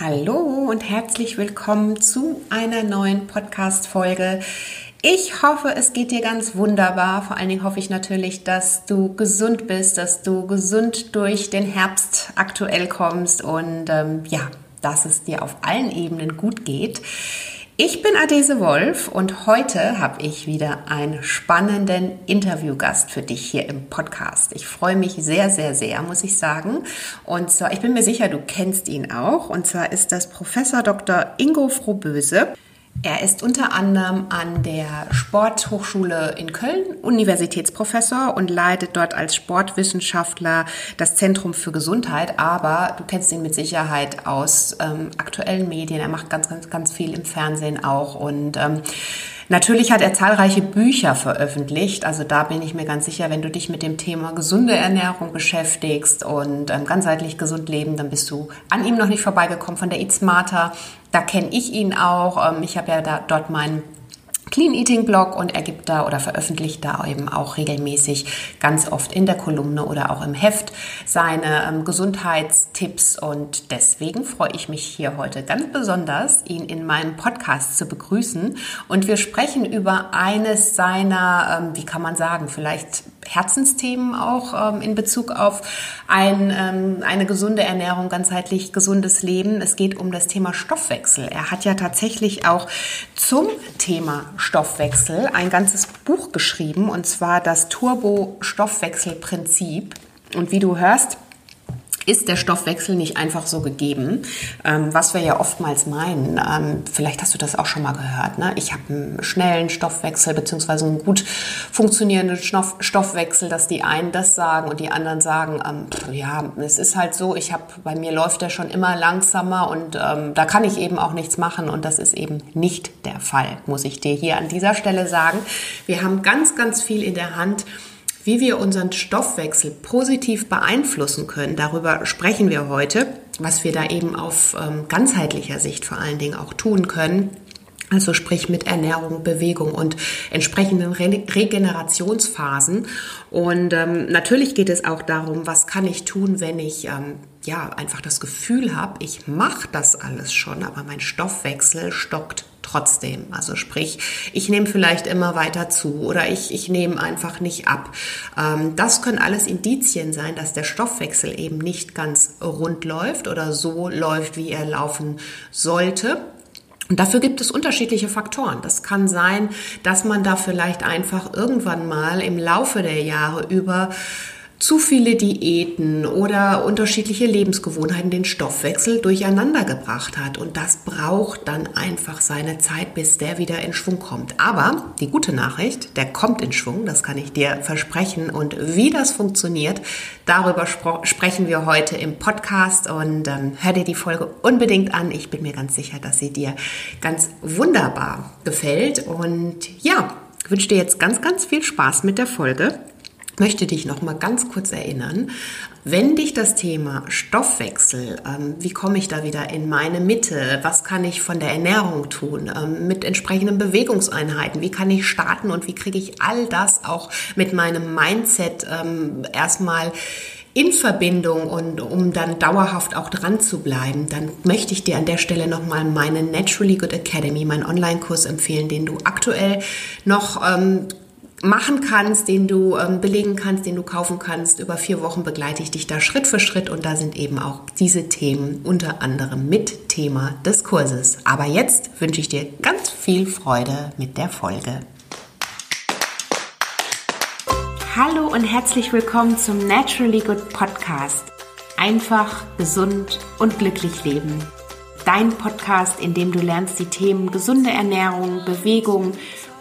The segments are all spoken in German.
Hallo und herzlich willkommen zu einer neuen Podcast-Folge. Ich hoffe, es geht dir ganz wunderbar. Vor allen Dingen hoffe ich natürlich, dass du gesund bist, dass du gesund durch den Herbst aktuell kommst und ähm, ja, dass es dir auf allen Ebenen gut geht. Ich bin Adese Wolf und heute habe ich wieder einen spannenden Interviewgast für dich hier im Podcast. Ich freue mich sehr, sehr, sehr, muss ich sagen. Und zwar, ich bin mir sicher, du kennst ihn auch. Und zwar ist das Professor Dr. Ingo Frohböse. Er ist unter anderem an der Sporthochschule in Köln Universitätsprofessor und leitet dort als Sportwissenschaftler das Zentrum für Gesundheit. Aber du kennst ihn mit Sicherheit aus ähm, aktuellen Medien. Er macht ganz, ganz, ganz viel im Fernsehen auch und ähm, Natürlich hat er zahlreiche Bücher veröffentlicht. Also da bin ich mir ganz sicher, wenn du dich mit dem Thema gesunde Ernährung beschäftigst und ähm, ganzheitlich gesund leben, dann bist du an ihm noch nicht vorbeigekommen. Von der Eat Smarter, da kenne ich ihn auch. Ähm, ich habe ja da, dort meinen Clean Eating Blog und er gibt da oder veröffentlicht da eben auch regelmäßig ganz oft in der Kolumne oder auch im Heft seine ähm, Gesundheitstipps und deswegen freue ich mich hier heute ganz besonders, ihn in meinem Podcast zu begrüßen und wir sprechen über eines seiner, ähm, wie kann man sagen, vielleicht Herzensthemen auch ähm, in Bezug auf ein, ähm, eine gesunde Ernährung, ganzheitlich gesundes Leben. Es geht um das Thema Stoffwechsel. Er hat ja tatsächlich auch zum Thema Stoffwechsel ein ganzes Buch geschrieben, und zwar das Turbo-Stoffwechselprinzip. Und wie du hörst, ist der Stoffwechsel nicht einfach so gegeben, ähm, was wir ja oftmals meinen. Ähm, vielleicht hast du das auch schon mal gehört. Ne? Ich habe einen schnellen Stoffwechsel beziehungsweise einen gut funktionierenden Stoff Stoffwechsel, dass die einen das sagen und die anderen sagen, ähm, pff, ja, es ist halt so, ich habe bei mir läuft der schon immer langsamer und ähm, da kann ich eben auch nichts machen und das ist eben nicht der Fall, muss ich dir hier an dieser Stelle sagen. Wir haben ganz, ganz viel in der Hand wie wir unseren Stoffwechsel positiv beeinflussen können, darüber sprechen wir heute, was wir da eben auf ähm, ganzheitlicher Sicht vor allen Dingen auch tun können. Also sprich mit Ernährung, Bewegung und entsprechenden Re Regenerationsphasen. Und ähm, natürlich geht es auch darum, was kann ich tun, wenn ich ähm, ja einfach das Gefühl habe, ich mache das alles schon, aber mein Stoffwechsel stockt trotzdem. Also sprich, ich nehme vielleicht immer weiter zu oder ich, ich nehme einfach nicht ab. Ähm, das können alles Indizien sein, dass der Stoffwechsel eben nicht ganz rund läuft oder so läuft, wie er laufen sollte. Und dafür gibt es unterschiedliche Faktoren. Das kann sein, dass man da vielleicht einfach irgendwann mal im Laufe der Jahre über zu viele Diäten oder unterschiedliche Lebensgewohnheiten den Stoffwechsel durcheinander gebracht hat. Und das braucht dann einfach seine Zeit, bis der wieder in Schwung kommt. Aber die gute Nachricht, der kommt in Schwung, das kann ich dir versprechen. Und wie das funktioniert, darüber sprechen wir heute im Podcast. Und ähm, hör dir die Folge unbedingt an. Ich bin mir ganz sicher, dass sie dir ganz wunderbar gefällt. Und ja, ich wünsche dir jetzt ganz, ganz viel Spaß mit der Folge möchte dich noch mal ganz kurz erinnern, wenn dich das Thema Stoffwechsel, ähm, wie komme ich da wieder in meine Mitte, was kann ich von der Ernährung tun, ähm, mit entsprechenden Bewegungseinheiten, wie kann ich starten und wie kriege ich all das auch mit meinem Mindset ähm, erstmal in Verbindung und um dann dauerhaft auch dran zu bleiben, dann möchte ich dir an der Stelle nochmal meine Naturally Good Academy, meinen Online-Kurs empfehlen, den du aktuell noch ähm, machen kannst, den du ähm, belegen kannst, den du kaufen kannst. Über vier Wochen begleite ich dich da Schritt für Schritt und da sind eben auch diese Themen unter anderem mit Thema des Kurses. Aber jetzt wünsche ich dir ganz viel Freude mit der Folge. Hallo und herzlich willkommen zum Naturally Good Podcast. Einfach, gesund und glücklich leben. Dein Podcast, in dem du lernst, die Themen gesunde Ernährung, Bewegung,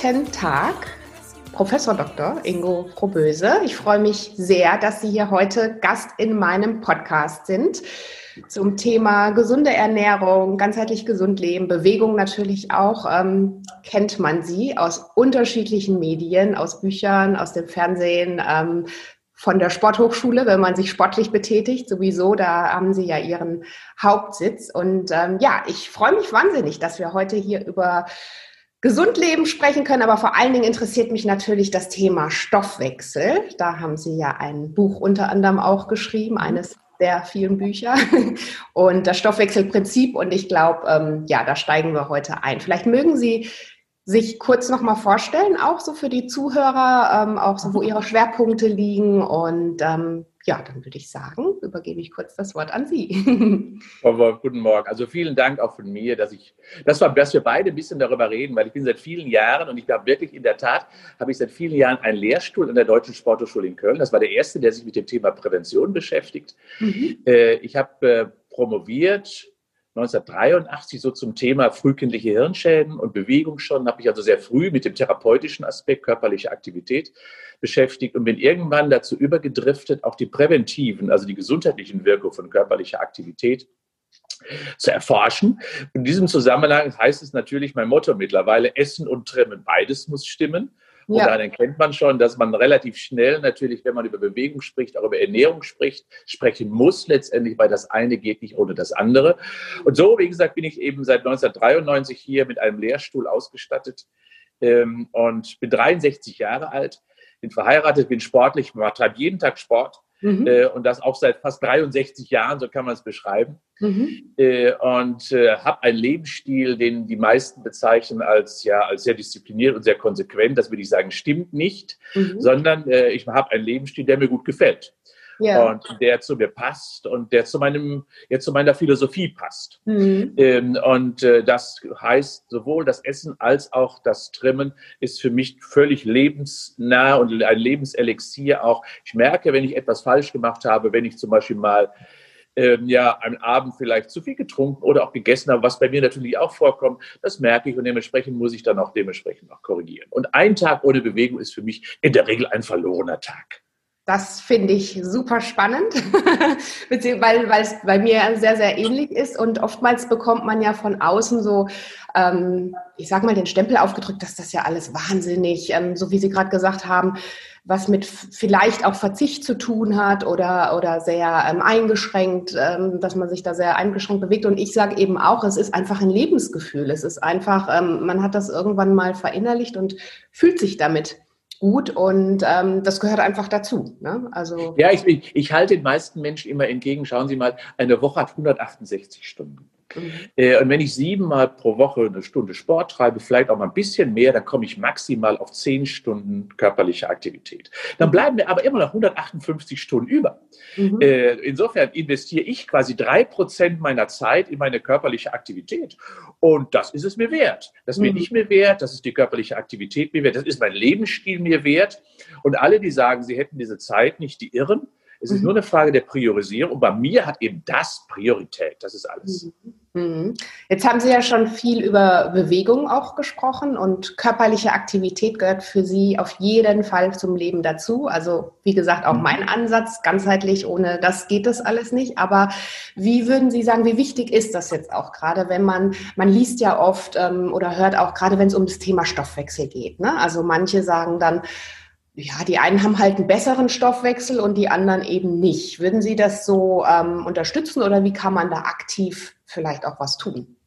Guten Tag, Professor Dr. Ingo Proböse. Ich freue mich sehr, dass Sie hier heute Gast in meinem Podcast sind. zum Thema gesunde Ernährung, ganzheitlich gesund leben, Bewegung natürlich auch. Ähm, kennt man sie aus unterschiedlichen Medien, aus Büchern, aus dem Fernsehen, ähm, von der Sporthochschule, wenn man sich sportlich betätigt, sowieso, da haben Sie ja Ihren Hauptsitz. Und ähm, ja, ich freue mich wahnsinnig, dass wir heute hier über Gesundleben sprechen können, aber vor allen Dingen interessiert mich natürlich das Thema Stoffwechsel. Da haben Sie ja ein Buch unter anderem auch geschrieben, eines der vielen Bücher und das Stoffwechselprinzip. Und ich glaube, ähm, ja, da steigen wir heute ein. Vielleicht mögen Sie sich kurz noch mal vorstellen, auch so für die Zuhörer, ähm, auch so, wo ihre Schwerpunkte liegen. Und ähm, ja, dann würde ich sagen, übergebe ich kurz das Wort an Sie. Guten Morgen. Also vielen Dank auch von mir, dass ich, das war, dass wir beide ein bisschen darüber reden, weil ich bin seit vielen Jahren und ich habe wirklich in der Tat, habe ich seit vielen Jahren einen Lehrstuhl an der Deutschen Sporthochschule in Köln. Das war der erste, der sich mit dem Thema Prävention beschäftigt. Mhm. Äh, ich habe äh, promoviert 1983 so zum Thema frühkindliche Hirnschäden und Bewegung schon, habe ich also sehr früh mit dem therapeutischen Aspekt körperliche Aktivität beschäftigt und bin irgendwann dazu übergedriftet, auch die präventiven, also die gesundheitlichen Wirkungen von körperlicher Aktivität zu erforschen. In diesem Zusammenhang heißt es natürlich mein Motto mittlerweile, Essen und Trimmen, beides muss stimmen. Und ja. dann kennt man schon, dass man relativ schnell natürlich, wenn man über Bewegung spricht, auch über Ernährung spricht, sprechen muss letztendlich, weil das eine geht nicht ohne das andere. Und so, wie gesagt, bin ich eben seit 1993 hier mit einem Lehrstuhl ausgestattet ähm, und bin 63 Jahre alt, bin verheiratet, bin sportlich, treibe jeden Tag Sport Mhm. Äh, und das auch seit fast 63 Jahren, so kann man es beschreiben. Mhm. Äh, und äh, habe einen Lebensstil, den die meisten bezeichnen als, ja, als sehr diszipliniert und sehr konsequent. Das würde ich sagen, stimmt nicht, mhm. sondern äh, ich habe einen Lebensstil, der mir gut gefällt ja. und der zu mir passt und der zu meinem, ja, zu meiner Philosophie passt. Mhm. Ähm, und äh, das heißt, sowohl das Essen als auch das Trimmen ist für mich völlig lebensnah und ein Lebenselixier auch. Ich merke, wenn ich etwas falsch gemacht habe, wenn ich zum Beispiel mal ähm, ja, am Abend vielleicht zu viel getrunken oder auch gegessen habe, was bei mir natürlich auch vorkommt, das merke ich und dementsprechend muss ich dann auch dementsprechend auch korrigieren. Und ein Tag ohne Bewegung ist für mich in der Regel ein verlorener Tag. Das finde ich super spannend, weil, es bei mir sehr, sehr ähnlich ist. Und oftmals bekommt man ja von außen so, ähm, ich sag mal, den Stempel aufgedrückt, dass das ja alles wahnsinnig, ähm, so wie Sie gerade gesagt haben, was mit vielleicht auch Verzicht zu tun hat oder, oder sehr ähm, eingeschränkt, ähm, dass man sich da sehr eingeschränkt bewegt. Und ich sage eben auch, es ist einfach ein Lebensgefühl. Es ist einfach, ähm, man hat das irgendwann mal verinnerlicht und fühlt sich damit gut und ähm, das gehört einfach dazu. Ne? Also ja, ich, ich halte den meisten Menschen immer entgegen. Schauen Sie mal, eine Woche hat 168 Stunden. Mhm. Äh, und wenn ich siebenmal pro Woche eine Stunde Sport treibe, vielleicht auch mal ein bisschen mehr, dann komme ich maximal auf zehn Stunden körperliche Aktivität. Dann bleiben mir aber immer noch 158 Stunden über. Mhm. Äh, insofern investiere ich quasi drei Prozent meiner Zeit in meine körperliche Aktivität. Und das ist es mir wert. Das ist mir mhm. nicht mehr wert, das ist die körperliche Aktivität mir wert, das ist mein Lebensstil mir wert. Und alle, die sagen, sie hätten diese Zeit nicht, die irren. Es ist mhm. nur eine Frage der Priorisierung. Und bei mir hat eben das Priorität. Das ist alles. Mhm. mhm. Jetzt haben Sie ja schon viel über Bewegung auch gesprochen und körperliche Aktivität gehört für Sie auf jeden Fall zum Leben dazu. Also wie gesagt, auch mhm. mein Ansatz, ganzheitlich, ohne das geht das alles nicht. Aber wie würden Sie sagen, wie wichtig ist das jetzt auch gerade, wenn man, man liest ja oft ähm, oder hört auch gerade, wenn es um das Thema Stoffwechsel geht. Ne? Also manche sagen dann, ja, die einen haben halt einen besseren Stoffwechsel und die anderen eben nicht. Würden Sie das so ähm, unterstützen oder wie kann man da aktiv vielleicht auch was tun?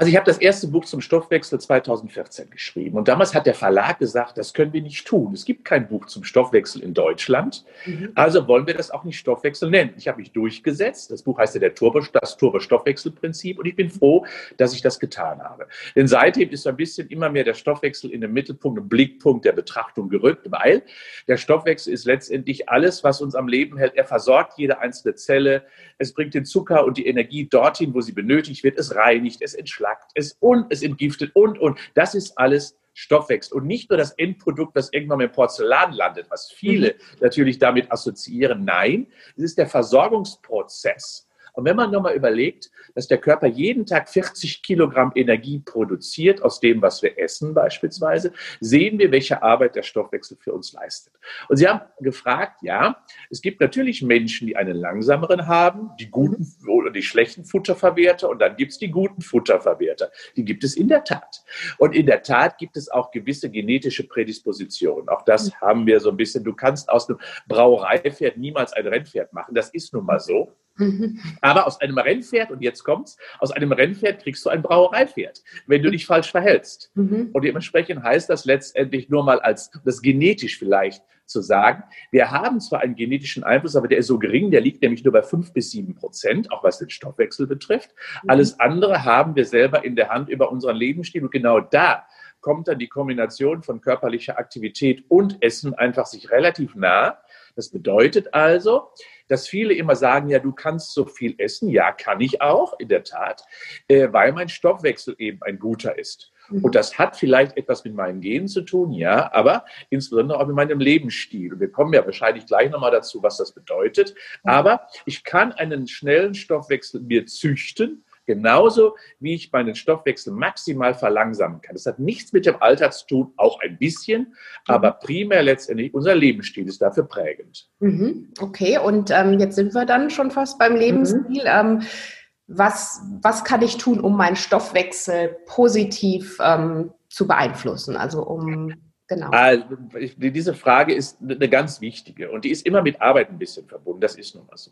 Also ich habe das erste Buch zum Stoffwechsel 2014 geschrieben und damals hat der Verlag gesagt, das können wir nicht tun. Es gibt kein Buch zum Stoffwechsel in Deutschland, mhm. also wollen wir das auch nicht Stoffwechsel nennen. Ich habe mich durchgesetzt. Das Buch heißt ja der Turbo, das Turbo-Stoffwechselprinzip und ich bin froh, dass ich das getan habe. Denn seitdem ist so ein bisschen immer mehr der Stoffwechsel in den Mittelpunkt, im Blickpunkt der Betrachtung gerückt, weil der Stoffwechsel ist letztendlich alles, was uns am Leben hält. Er versorgt jede einzelne Zelle. Es bringt den Zucker und die Energie dorthin, wo sie benötigt wird. Es reinigt, es entschlackt verklackt es und es entgiftet und, und. Das ist alles Stoffwechsel und nicht nur das Endprodukt, das irgendwann im Porzellan landet, was viele mhm. natürlich damit assoziieren. Nein, es ist der Versorgungsprozess. Und wenn man nochmal überlegt, dass der Körper jeden Tag 40 Kilogramm Energie produziert aus dem, was wir essen beispielsweise, sehen wir, welche Arbeit der Stoffwechsel für uns leistet. Und Sie haben gefragt, ja, es gibt natürlich Menschen, die einen langsameren haben, die guten oder die schlechten Futterverwerter und dann gibt es die guten Futterverwerter. Die gibt es in der Tat. Und in der Tat gibt es auch gewisse genetische Prädispositionen. Auch das haben wir so ein bisschen. Du kannst aus einem Brauereipferd niemals ein Rennpferd machen. Das ist nun mal so. Mhm. Aber aus einem Rennpferd, und jetzt kommt's, aus einem Rennpferd kriegst du ein Brauereipferd, wenn du dich falsch verhältst. Mhm. Und dementsprechend heißt das letztendlich nur mal als, das genetisch vielleicht zu sagen, wir haben zwar einen genetischen Einfluss, aber der ist so gering, der liegt nämlich nur bei fünf bis sieben Prozent, auch was den Stoffwechsel betrifft. Mhm. Alles andere haben wir selber in der Hand über unseren Lebensstil und genau da kommt dann die Kombination von körperlicher Aktivität und Essen einfach sich relativ nah. Das bedeutet also, dass viele immer sagen, ja, du kannst so viel essen. Ja, kann ich auch, in der Tat, äh, weil mein Stoffwechsel eben ein guter ist. Mhm. Und das hat vielleicht etwas mit meinen Genen zu tun, ja, aber insbesondere auch mit meinem Lebensstil. Und wir kommen ja wahrscheinlich gleich nochmal dazu, was das bedeutet. Mhm. Aber ich kann einen schnellen Stoffwechsel mir züchten, Genauso wie ich meinen Stoffwechsel maximal verlangsamen kann. Das hat nichts mit dem Alter zu tun, auch ein bisschen, aber mhm. primär letztendlich unser Lebensstil ist dafür prägend. Mhm. Okay, und ähm, jetzt sind wir dann schon fast beim Lebensstil. Mhm. Ähm, was, was kann ich tun, um meinen Stoffwechsel positiv ähm, zu beeinflussen? Also um Genau. Also, diese Frage ist eine ganz wichtige und die ist immer mit Arbeit ein bisschen verbunden. Das ist nun mal so.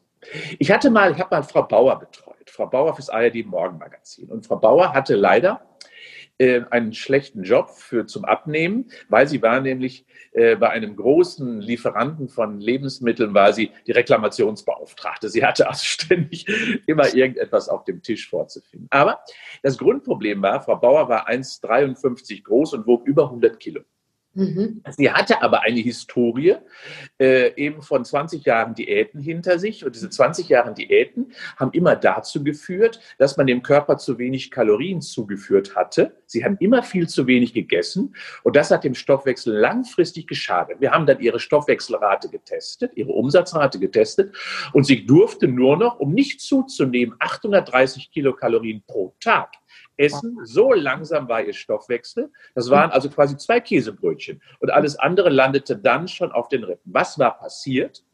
Ich hatte mal, ich habe mal Frau Bauer betreut, Frau Bauer fürs ARD Morgenmagazin. Und Frau Bauer hatte leider äh, einen schlechten Job für zum Abnehmen, weil sie war nämlich äh, bei einem großen Lieferanten von Lebensmitteln war sie die Reklamationsbeauftragte. Sie hatte also ständig immer irgendetwas auf dem Tisch vorzufinden. Aber das Grundproblem war, Frau Bauer war 1,53 groß und wog über 100 Kilo. Mhm. Sie hatte aber eine Historie äh, eben von 20 Jahren Diäten hinter sich. Und diese 20 Jahre Diäten haben immer dazu geführt, dass man dem Körper zu wenig Kalorien zugeführt hatte. Sie haben immer viel zu wenig gegessen. Und das hat dem Stoffwechsel langfristig geschadet. Wir haben dann ihre Stoffwechselrate getestet, ihre Umsatzrate getestet. Und sie durfte nur noch, um nicht zuzunehmen, 830 Kilokalorien pro Tag essen. So langsam war ihr Stoffwechsel. Das waren also quasi zwei Käsebrötchen. Und alles andere landete dann schon auf den Rippen. Was war passiert?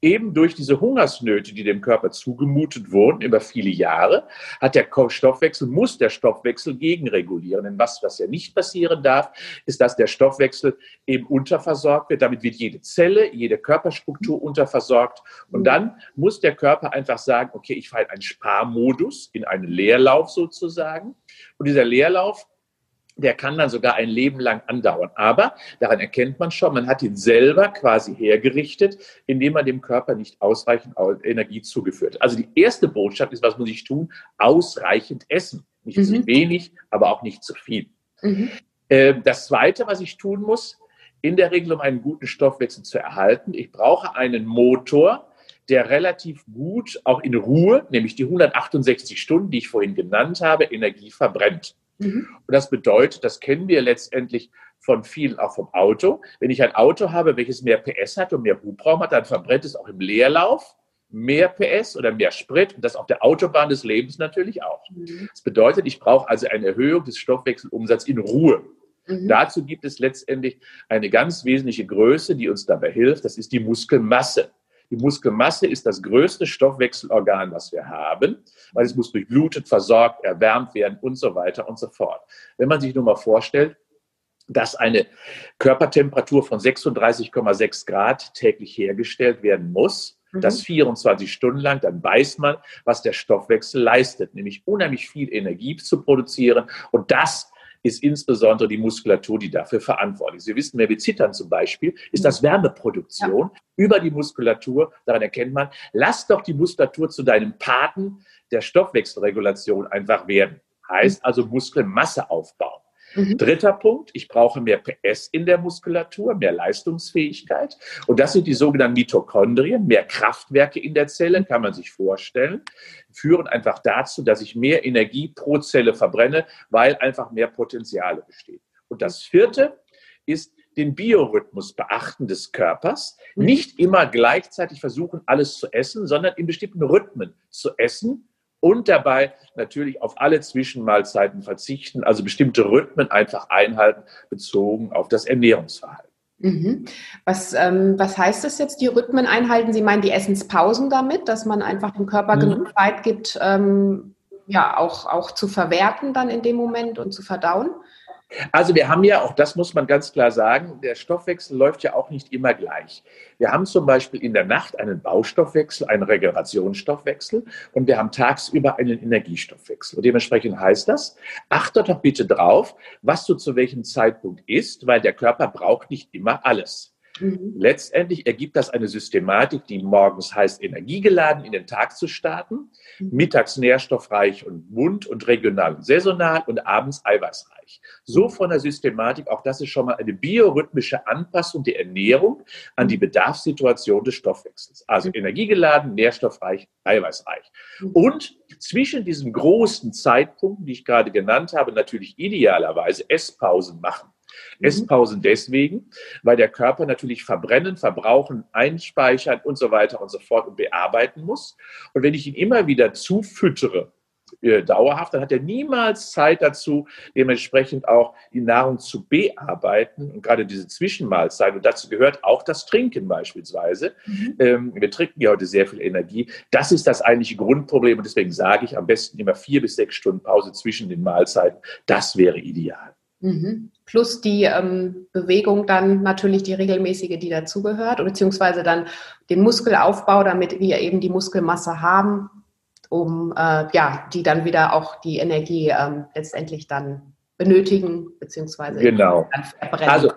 Eben durch diese Hungersnöte, die dem Körper zugemutet wurden über viele Jahre, hat der Stoffwechsel, muss der Stoffwechsel gegenregulieren. Denn was, was ja nicht passieren darf, ist, dass der Stoffwechsel eben unterversorgt wird. Damit wird jede Zelle, jede Körperstruktur unterversorgt. Und dann muss der Körper einfach sagen, okay, ich fahre in einen Sparmodus, in einen Leerlauf sozusagen. Und dieser Leerlauf der kann dann sogar ein Leben lang andauern. Aber daran erkennt man schon, man hat ihn selber quasi hergerichtet, indem man dem Körper nicht ausreichend Energie zugeführt hat. Also die erste Botschaft ist, was muss ich tun? Ausreichend essen. Nicht mhm. zu wenig, aber auch nicht zu viel. Mhm. Ähm, das Zweite, was ich tun muss, in der Regel, um einen guten Stoffwechsel zu erhalten, ich brauche einen Motor, der relativ gut auch in Ruhe, nämlich die 168 Stunden, die ich vorhin genannt habe, Energie verbrennt. Mhm. Und das bedeutet, das kennen wir letztendlich von vielen auch vom Auto. Wenn ich ein Auto habe, welches mehr PS hat und mehr Hubraum hat, dann verbrennt es auch im Leerlauf mehr PS oder mehr Sprit und das auf der Autobahn des Lebens natürlich auch. Mhm. Das bedeutet, ich brauche also eine Erhöhung des Stoffwechselumsatzes in Ruhe. Mhm. Dazu gibt es letztendlich eine ganz wesentliche Größe, die uns dabei hilft. Das ist die Muskelmasse. Die Muskelmasse ist das größte Stoffwechselorgan, was wir haben, weil es muss durchblutet, versorgt, erwärmt werden und so weiter und so fort. Wenn man sich nur mal vorstellt, dass eine Körpertemperatur von 36,6 Grad täglich hergestellt werden muss, mhm. das 24 Stunden lang, dann weiß man, was der Stoffwechsel leistet, nämlich unheimlich viel Energie zu produzieren. Und das ist insbesondere die Muskulatur, die dafür verantwortlich ist. Wir wissen, wenn wir zittern zum Beispiel, ist das Wärmeproduktion ja. über die Muskulatur. Daran erkennt man, lass doch die Muskulatur zu deinem Paten der Stoffwechselregulation einfach werden. Heißt also Muskelmasse aufbauen. Mhm. Dritter Punkt, ich brauche mehr PS in der Muskulatur, mehr Leistungsfähigkeit. Und das sind die sogenannten Mitochondrien, mehr Kraftwerke in der Zelle, kann man sich vorstellen, führen einfach dazu, dass ich mehr Energie pro Zelle verbrenne, weil einfach mehr Potenziale bestehen. Und das vierte ist den Biorhythmus beachten des Körpers, mhm. nicht immer gleichzeitig versuchen, alles zu essen, sondern in bestimmten Rhythmen zu essen und dabei natürlich auf alle Zwischenmahlzeiten verzichten, also bestimmte Rhythmen einfach einhalten, bezogen auf das Ernährungsverhalten. Mhm. Was, ähm, was heißt das jetzt, die Rhythmen einhalten? Sie meinen die Essenspausen damit, dass man einfach dem Körper mhm. genug Zeit gibt, ähm, ja, auch, auch zu verwerten dann in dem Moment und zu verdauen? Also wir haben ja, auch das muss man ganz klar sagen, der Stoffwechsel läuft ja auch nicht immer gleich. Wir haben zum Beispiel in der Nacht einen Baustoffwechsel, einen Regenerationsstoffwechsel und wir haben tagsüber einen Energiestoffwechsel. Und dementsprechend heißt das, achte doch bitte drauf, was du zu welchem Zeitpunkt isst, weil der Körper braucht nicht immer alles. Mhm. Letztendlich ergibt das eine Systematik, die morgens heißt, energiegeladen in den Tag zu starten, mhm. mittags nährstoffreich und bunt und regional und saisonal und abends eiweißreich. So von der Systematik, auch das ist schon mal eine biorhythmische Anpassung der Ernährung an die Bedarfssituation des Stoffwechsels. Also mhm. energiegeladen, nährstoffreich, eiweißreich. Und zwischen diesen großen Zeitpunkten, die ich gerade genannt habe, natürlich idealerweise Esspausen machen. Mhm. Esspausen deswegen, weil der Körper natürlich verbrennen, verbrauchen, einspeichern und so weiter und so fort und bearbeiten muss. Und wenn ich ihn immer wieder zufüttere, äh, dauerhaft, dann hat er niemals Zeit dazu, dementsprechend auch die Nahrung zu bearbeiten und gerade diese Zwischenmahlzeit. Und dazu gehört auch das Trinken beispielsweise. Mhm. Ähm, wir trinken ja heute sehr viel Energie. Das ist das eigentliche Grundproblem und deswegen sage ich am besten immer vier bis sechs Stunden Pause zwischen den Mahlzeiten. Das wäre ideal. Mhm. Plus die ähm, Bewegung dann natürlich die regelmäßige, die dazugehört, beziehungsweise dann den Muskelaufbau, damit wir eben die Muskelmasse haben, um äh, ja, die dann wieder auch die Energie ähm, letztendlich dann benötigen, beziehungsweise genau. dann verbrennen. Also,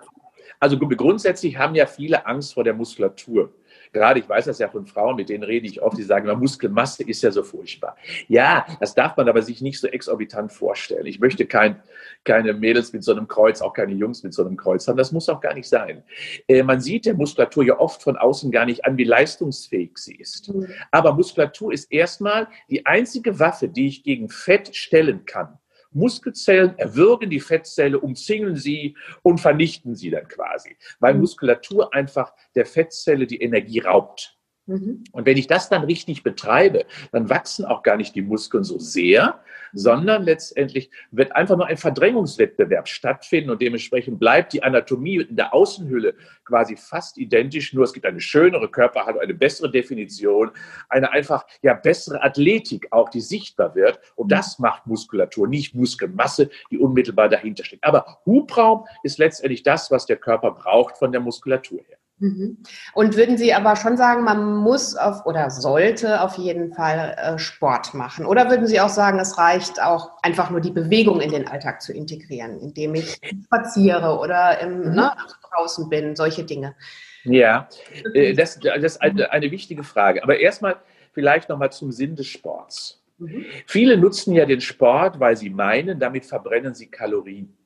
also grundsätzlich haben ja viele Angst vor der Muskulatur gerade, ich weiß das ja von Frauen, mit denen rede ich oft, die sagen, Muskelmasse ist ja so furchtbar. Ja, das darf man aber sich nicht so exorbitant vorstellen. Ich möchte kein, keine Mädels mit so einem Kreuz, auch keine Jungs mit so einem Kreuz haben. Das muss auch gar nicht sein. Äh, man sieht der Muskulatur ja oft von außen gar nicht an, wie leistungsfähig sie ist. Mhm. Aber Muskulatur ist erstmal die einzige Waffe, die ich gegen Fett stellen kann. Muskelzellen erwürgen die Fettzelle, umzingeln sie und vernichten sie dann quasi, weil mhm. Muskulatur einfach der Fettzelle die Energie raubt. Mhm. Und wenn ich das dann richtig betreibe, dann wachsen auch gar nicht die Muskeln so sehr, sondern letztendlich wird einfach nur ein Verdrängungswettbewerb stattfinden und dementsprechend bleibt die Anatomie in der Außenhülle quasi fast identisch, nur es gibt eine schönere Körperhaltung, eine bessere Definition, eine einfach ja bessere Athletik auch, die sichtbar wird und das macht Muskulatur, nicht Muskelmasse, die unmittelbar dahinter steckt. Aber Hubraum ist letztendlich das, was der Körper braucht von der Muskulatur her. Mhm. Und würden Sie aber schon sagen, man muss auf oder sollte auf jeden Fall äh, Sport machen? Oder würden Sie auch sagen, es reicht auch einfach nur die Bewegung in den Alltag zu integrieren, indem ich spaziere oder im, mhm. ne, draußen bin, solche Dinge? Ja, äh, das, das ist eine, eine wichtige Frage. Aber erstmal vielleicht nochmal zum Sinn des Sports. Mhm. Viele nutzen ja den Sport, weil sie meinen, damit verbrennen sie Kalorien.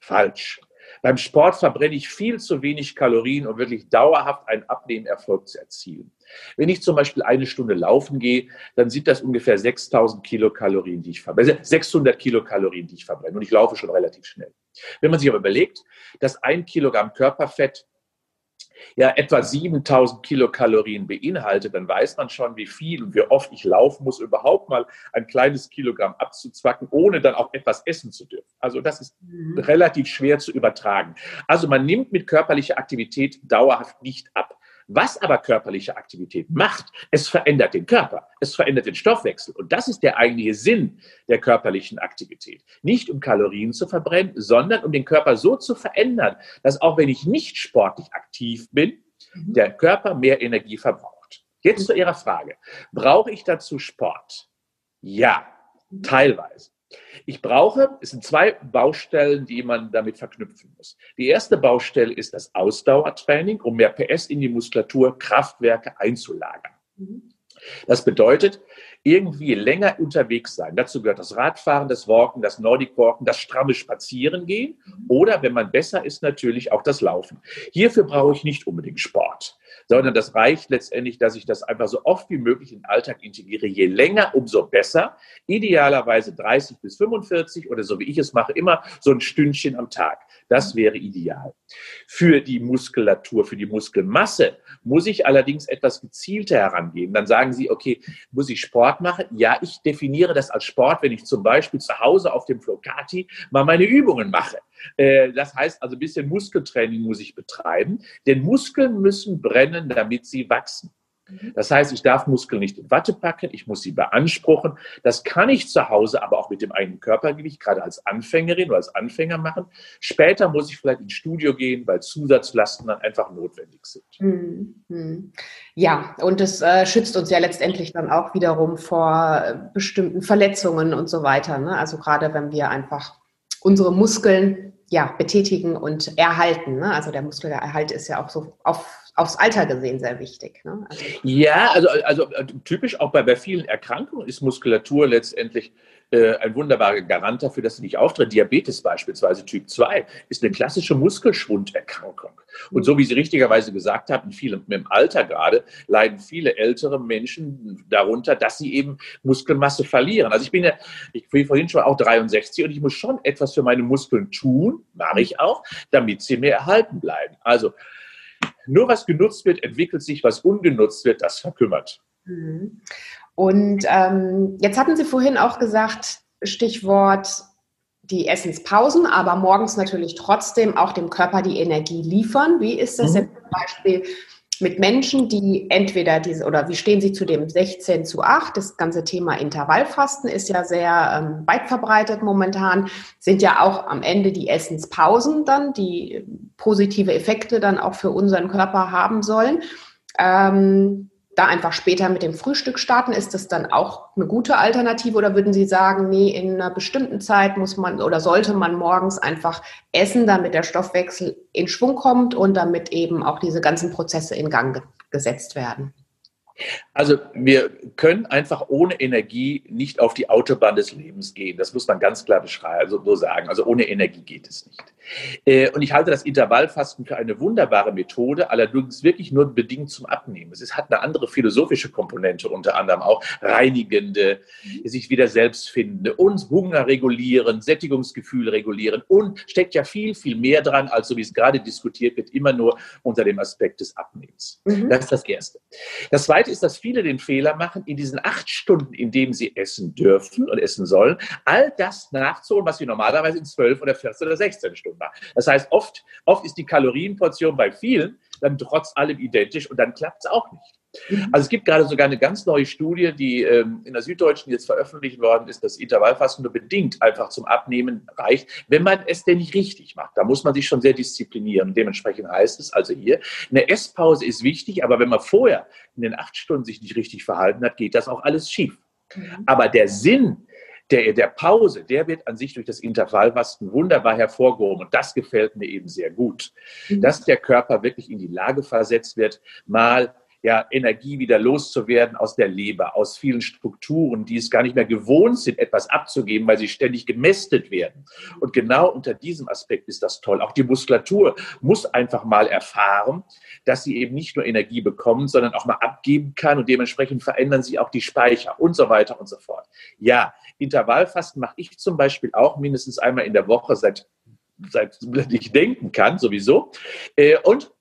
Falsch. Beim Sport verbrenne ich viel zu wenig Kalorien, um wirklich dauerhaft einen Abnehmerfolg zu erzielen. Wenn ich zum Beispiel eine Stunde laufen gehe, dann sind das ungefähr 6000 Kilokalorien, die ich verbrenne, 600 Kilokalorien, die ich verbrenne. Und ich laufe schon relativ schnell. Wenn man sich aber überlegt, dass ein Kilogramm Körperfett ja etwa 7000 Kilokalorien beinhaltet, dann weiß man schon, wie viel und wie oft ich laufen muss, überhaupt mal ein kleines Kilogramm abzuzwacken, ohne dann auch etwas essen zu dürfen. Also das ist mhm. relativ schwer zu übertragen. Also man nimmt mit körperlicher Aktivität dauerhaft nicht ab. Was aber körperliche Aktivität macht, es verändert den Körper, es verändert den Stoffwechsel. Und das ist der eigentliche Sinn der körperlichen Aktivität. Nicht um Kalorien zu verbrennen, sondern um den Körper so zu verändern, dass auch wenn ich nicht sportlich aktiv bin, mhm. der Körper mehr Energie verbraucht. Jetzt zu Ihrer Frage. Brauche ich dazu Sport? Ja, teilweise. Ich brauche, es sind zwei Baustellen, die man damit verknüpfen muss. Die erste Baustelle ist das Ausdauertraining, um mehr PS in die Muskulatur, Kraftwerke einzulagern. Das bedeutet, irgendwie länger unterwegs sein. Dazu gehört das Radfahren, das Walken, das Nordic Walken, das stramme Spazierengehen oder, wenn man besser ist, natürlich auch das Laufen. Hierfür brauche ich nicht unbedingt Sport sondern das reicht letztendlich, dass ich das einfach so oft wie möglich in den Alltag integriere. Je länger, umso besser. Idealerweise 30 bis 45 oder so wie ich es mache, immer so ein Stündchen am Tag. Das wäre ideal. Für die Muskulatur, für die Muskelmasse muss ich allerdings etwas gezielter herangehen. Dann sagen Sie, okay, muss ich Sport machen? Ja, ich definiere das als Sport, wenn ich zum Beispiel zu Hause auf dem Flocati mal meine Übungen mache. Äh, das heißt also, ein bisschen Muskeltraining muss ich betreiben, denn Muskeln müssen brennen, damit sie wachsen. Mhm. Das heißt, ich darf Muskeln nicht in Watte packen, ich muss sie beanspruchen. Das kann ich zu Hause aber auch mit dem eigenen Körpergewicht, gerade als Anfängerin oder als Anfänger machen. Später muss ich vielleicht ins Studio gehen, weil Zusatzlasten dann einfach notwendig sind. Mhm. Ja, und es äh, schützt uns ja letztendlich dann auch wiederum vor äh, bestimmten Verletzungen und so weiter. Ne? Also gerade wenn wir einfach unsere Muskeln ja, betätigen und erhalten. Ne? Also der Muskelerhalt ist ja auch so auf, aufs Alter gesehen sehr wichtig. Ne? Also ja, also, also äh, typisch auch bei, bei vielen Erkrankungen ist Muskulatur letztendlich äh, ein wunderbarer Garant dafür, dass sie nicht auftritt. Diabetes beispielsweise Typ 2 ist eine klassische Muskelschwunderkrankung. Und so wie Sie richtigerweise gesagt haben, viele, im Alter gerade leiden viele ältere Menschen darunter, dass sie eben Muskelmasse verlieren. Also ich bin ja, ich bin vorhin schon auch 63 und ich muss schon etwas für meine Muskeln tun, mache ich auch, damit sie mir erhalten bleiben. Also nur was genutzt wird, entwickelt sich, was ungenutzt wird, das verkümmert. Mhm. Und ähm, jetzt hatten Sie vorhin auch gesagt, Stichwort die Essenspausen, aber morgens natürlich trotzdem auch dem Körper die Energie liefern. Wie ist das mhm. jetzt zum Beispiel mit Menschen, die entweder diese, oder wie stehen Sie zu dem 16 zu 8? Das ganze Thema Intervallfasten ist ja sehr ähm, weit verbreitet momentan, sind ja auch am Ende die Essenspausen dann, die positive Effekte dann auch für unseren Körper haben sollen. Ähm, da einfach später mit dem Frühstück starten? Ist das dann auch eine gute Alternative oder würden Sie sagen, nee, in einer bestimmten Zeit muss man oder sollte man morgens einfach essen, damit der Stoffwechsel in Schwung kommt und damit eben auch diese ganzen Prozesse in Gang gesetzt werden? Also wir können einfach ohne Energie nicht auf die Autobahn des Lebens gehen. Das muss man ganz klar beschreiben, also so sagen. Also ohne Energie geht es nicht. Äh, und ich halte das Intervallfasten für eine wunderbare Methode, allerdings wirklich nur bedingt zum Abnehmen. Es hat eine andere philosophische Komponente, unter anderem auch reinigende, sich wieder selbst findende und Hunger regulieren, Sättigungsgefühl regulieren und steckt ja viel, viel mehr dran, als so wie es gerade diskutiert wird, immer nur unter dem Aspekt des Abnehmens. Mhm. Das ist das Erste. Das Zweite ist, dass viele den Fehler machen, in diesen acht Stunden, in denen sie essen dürfen und essen sollen, all das nachzuholen, was sie normalerweise in zwölf oder 14 oder 16 Stunden machen. Das heißt, oft, oft ist die Kalorienportion bei vielen dann trotz allem identisch und dann klappt es auch nicht. Mhm. Also es gibt gerade sogar eine ganz neue Studie, die ähm, in der Süddeutschen jetzt veröffentlicht worden ist, dass Intervallfasten nur bedingt einfach zum Abnehmen reicht, wenn man es denn nicht richtig macht. Da muss man sich schon sehr disziplinieren. Dementsprechend heißt es also hier, eine Esspause ist wichtig, aber wenn man vorher in den acht Stunden sich nicht richtig verhalten hat, geht das auch alles schief. Mhm. Aber der Sinn der, der Pause, der wird an sich durch das Intervallfasten wunderbar hervorgehoben. Und das gefällt mir eben sehr gut, mhm. dass der Körper wirklich in die Lage versetzt wird, mal ja, Energie wieder loszuwerden aus der Leber, aus vielen Strukturen, die es gar nicht mehr gewohnt sind, etwas abzugeben, weil sie ständig gemästet werden. Und genau unter diesem Aspekt ist das toll. Auch die Muskulatur muss einfach mal erfahren, dass sie eben nicht nur Energie bekommt, sondern auch mal abgeben kann und dementsprechend verändern sich auch die Speicher und so weiter und so fort. Ja, Intervallfasten mache ich zum Beispiel auch mindestens einmal in der Woche seit seit ich denken kann, sowieso. Äh, und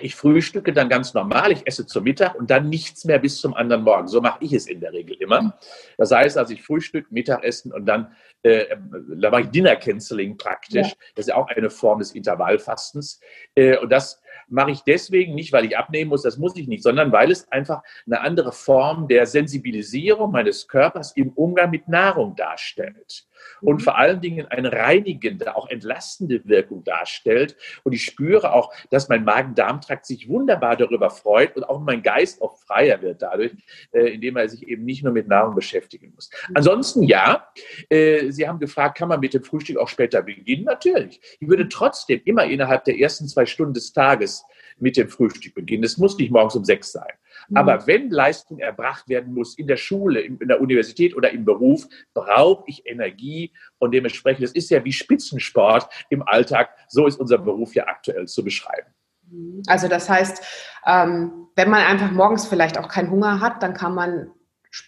ich frühstücke dann ganz normal, ich esse zum Mittag und dann nichts mehr bis zum anderen Morgen. So mache ich es in der Regel immer. Das heißt also, ich frühstück, Mittagessen und dann äh, da mache ich Dinner Canceling praktisch. Ja. Das ist ja auch eine Form des Intervallfastens. Äh, und das mache ich deswegen nicht, weil ich abnehmen muss, das muss ich nicht, sondern weil es einfach eine andere Form der Sensibilisierung meines Körpers im Umgang mit Nahrung darstellt und mhm. vor allen Dingen eine reinigende, auch entlastende Wirkung darstellt. Und ich spüre auch, dass mein Magen-Darm-Trakt sich wunderbar darüber freut und auch mein Geist auch freier wird dadurch, äh, indem er sich eben nicht nur mit Nahrung beschäftigen muss. Mhm. Ansonsten ja, äh, Sie haben gefragt, kann man mit dem Frühstück auch später beginnen? Natürlich. Ich würde trotzdem immer innerhalb der ersten zwei Stunden des Tages mit dem Frühstück beginnen. Es muss nicht morgens um sechs sein. Mhm. Aber wenn Leistung erbracht werden muss in der Schule, in, der Universität oder im Beruf, brauche ich Energie und dementsprechend, es ist ja wie Spitzensport im Alltag, so ist unser Beruf ja aktuell zu beschreiben. Mhm. Also das heißt, ähm, wenn man einfach morgens vielleicht auch keinen Hunger hat, dann kann man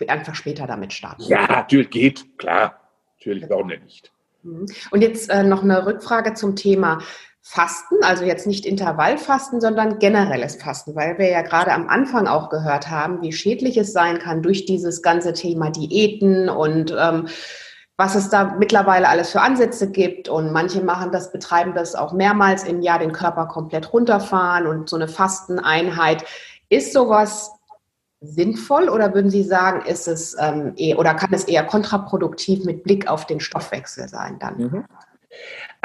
einfach später damit starten. Ja, natürlich geht, klar. Natürlich, warum denn nicht? Mhm. Und jetzt äh, noch eine Rückfrage zum Thema Fasten, also jetzt nicht Intervallfasten, sondern generelles Fasten, weil wir ja gerade am Anfang auch gehört haben, wie schädlich es sein kann durch dieses ganze Thema Diäten und ähm, was es da mittlerweile alles für Ansätze gibt. Und manche machen das, betreiben das auch mehrmals im Jahr, den Körper komplett runterfahren und so eine Fasteneinheit. Ist sowas sinnvoll oder würden Sie sagen, ist es ähm, eher, oder kann es eher kontraproduktiv mit Blick auf den Stoffwechsel sein dann? Mhm.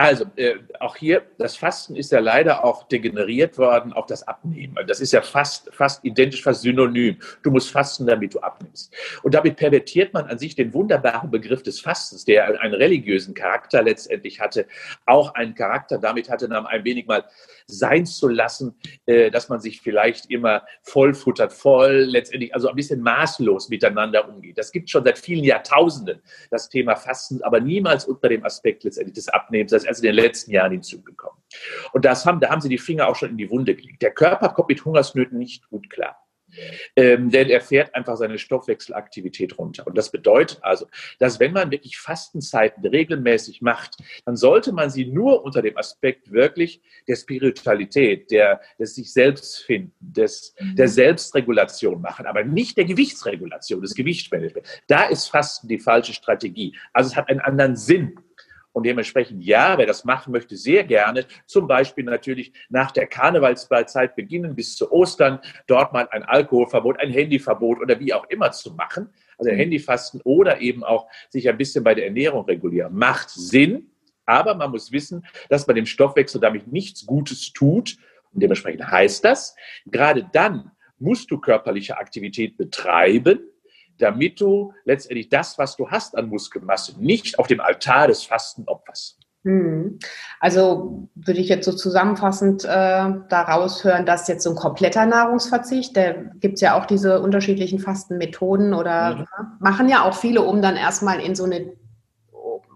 Also, äh, auch hier, das Fasten ist ja leider auch degeneriert worden auf das Abnehmen. Das ist ja fast, fast identisch, fast synonym. Du musst fasten, damit du abnimmst. Und damit pervertiert man an sich den wunderbaren Begriff des Fastens, der einen religiösen Charakter letztendlich hatte, auch einen Charakter damit hatte, ein wenig mal sein zu lassen, äh, dass man sich vielleicht immer vollfuttert, voll letztendlich, also ein bisschen maßlos miteinander umgeht. Das gibt schon seit vielen Jahrtausenden, das Thema Fasten, aber niemals unter dem Aspekt letztendlich des Abnehmens. Das erst in den letzten Jahren hinzugekommen. Und das haben, da haben sie die Finger auch schon in die Wunde gelegt. Der Körper kommt mit Hungersnöten nicht gut klar. Ähm, denn er fährt einfach seine Stoffwechselaktivität runter. Und das bedeutet also, dass wenn man wirklich Fastenzeiten regelmäßig macht, dann sollte man sie nur unter dem Aspekt wirklich der Spiritualität, der, des sich selbst finden, des, mhm. der Selbstregulation machen, aber nicht der Gewichtsregulation, des Gewichtsmanagements. Da ist Fasten die falsche Strategie. Also es hat einen anderen Sinn. Und dementsprechend, ja, wer das machen möchte, sehr gerne. Zum Beispiel natürlich nach der Karnevalszeit beginnen bis zu Ostern, dort mal ein Alkoholverbot, ein Handyverbot oder wie auch immer zu machen. Also mhm. Handyfasten oder eben auch sich ein bisschen bei der Ernährung regulieren. Macht Sinn, aber man muss wissen, dass man dem Stoffwechsel damit nichts Gutes tut. Und dementsprechend heißt das, gerade dann musst du körperliche Aktivität betreiben, damit du letztendlich das, was du hast an Muskelmasse, nicht auf dem Altar des Fasten opferst. Hm. Also würde ich jetzt so zusammenfassend äh, daraus hören, dass jetzt so ein kompletter Nahrungsverzicht, da gibt es ja auch diese unterschiedlichen Fastenmethoden oder mhm. machen ja auch viele, um dann erstmal in so eine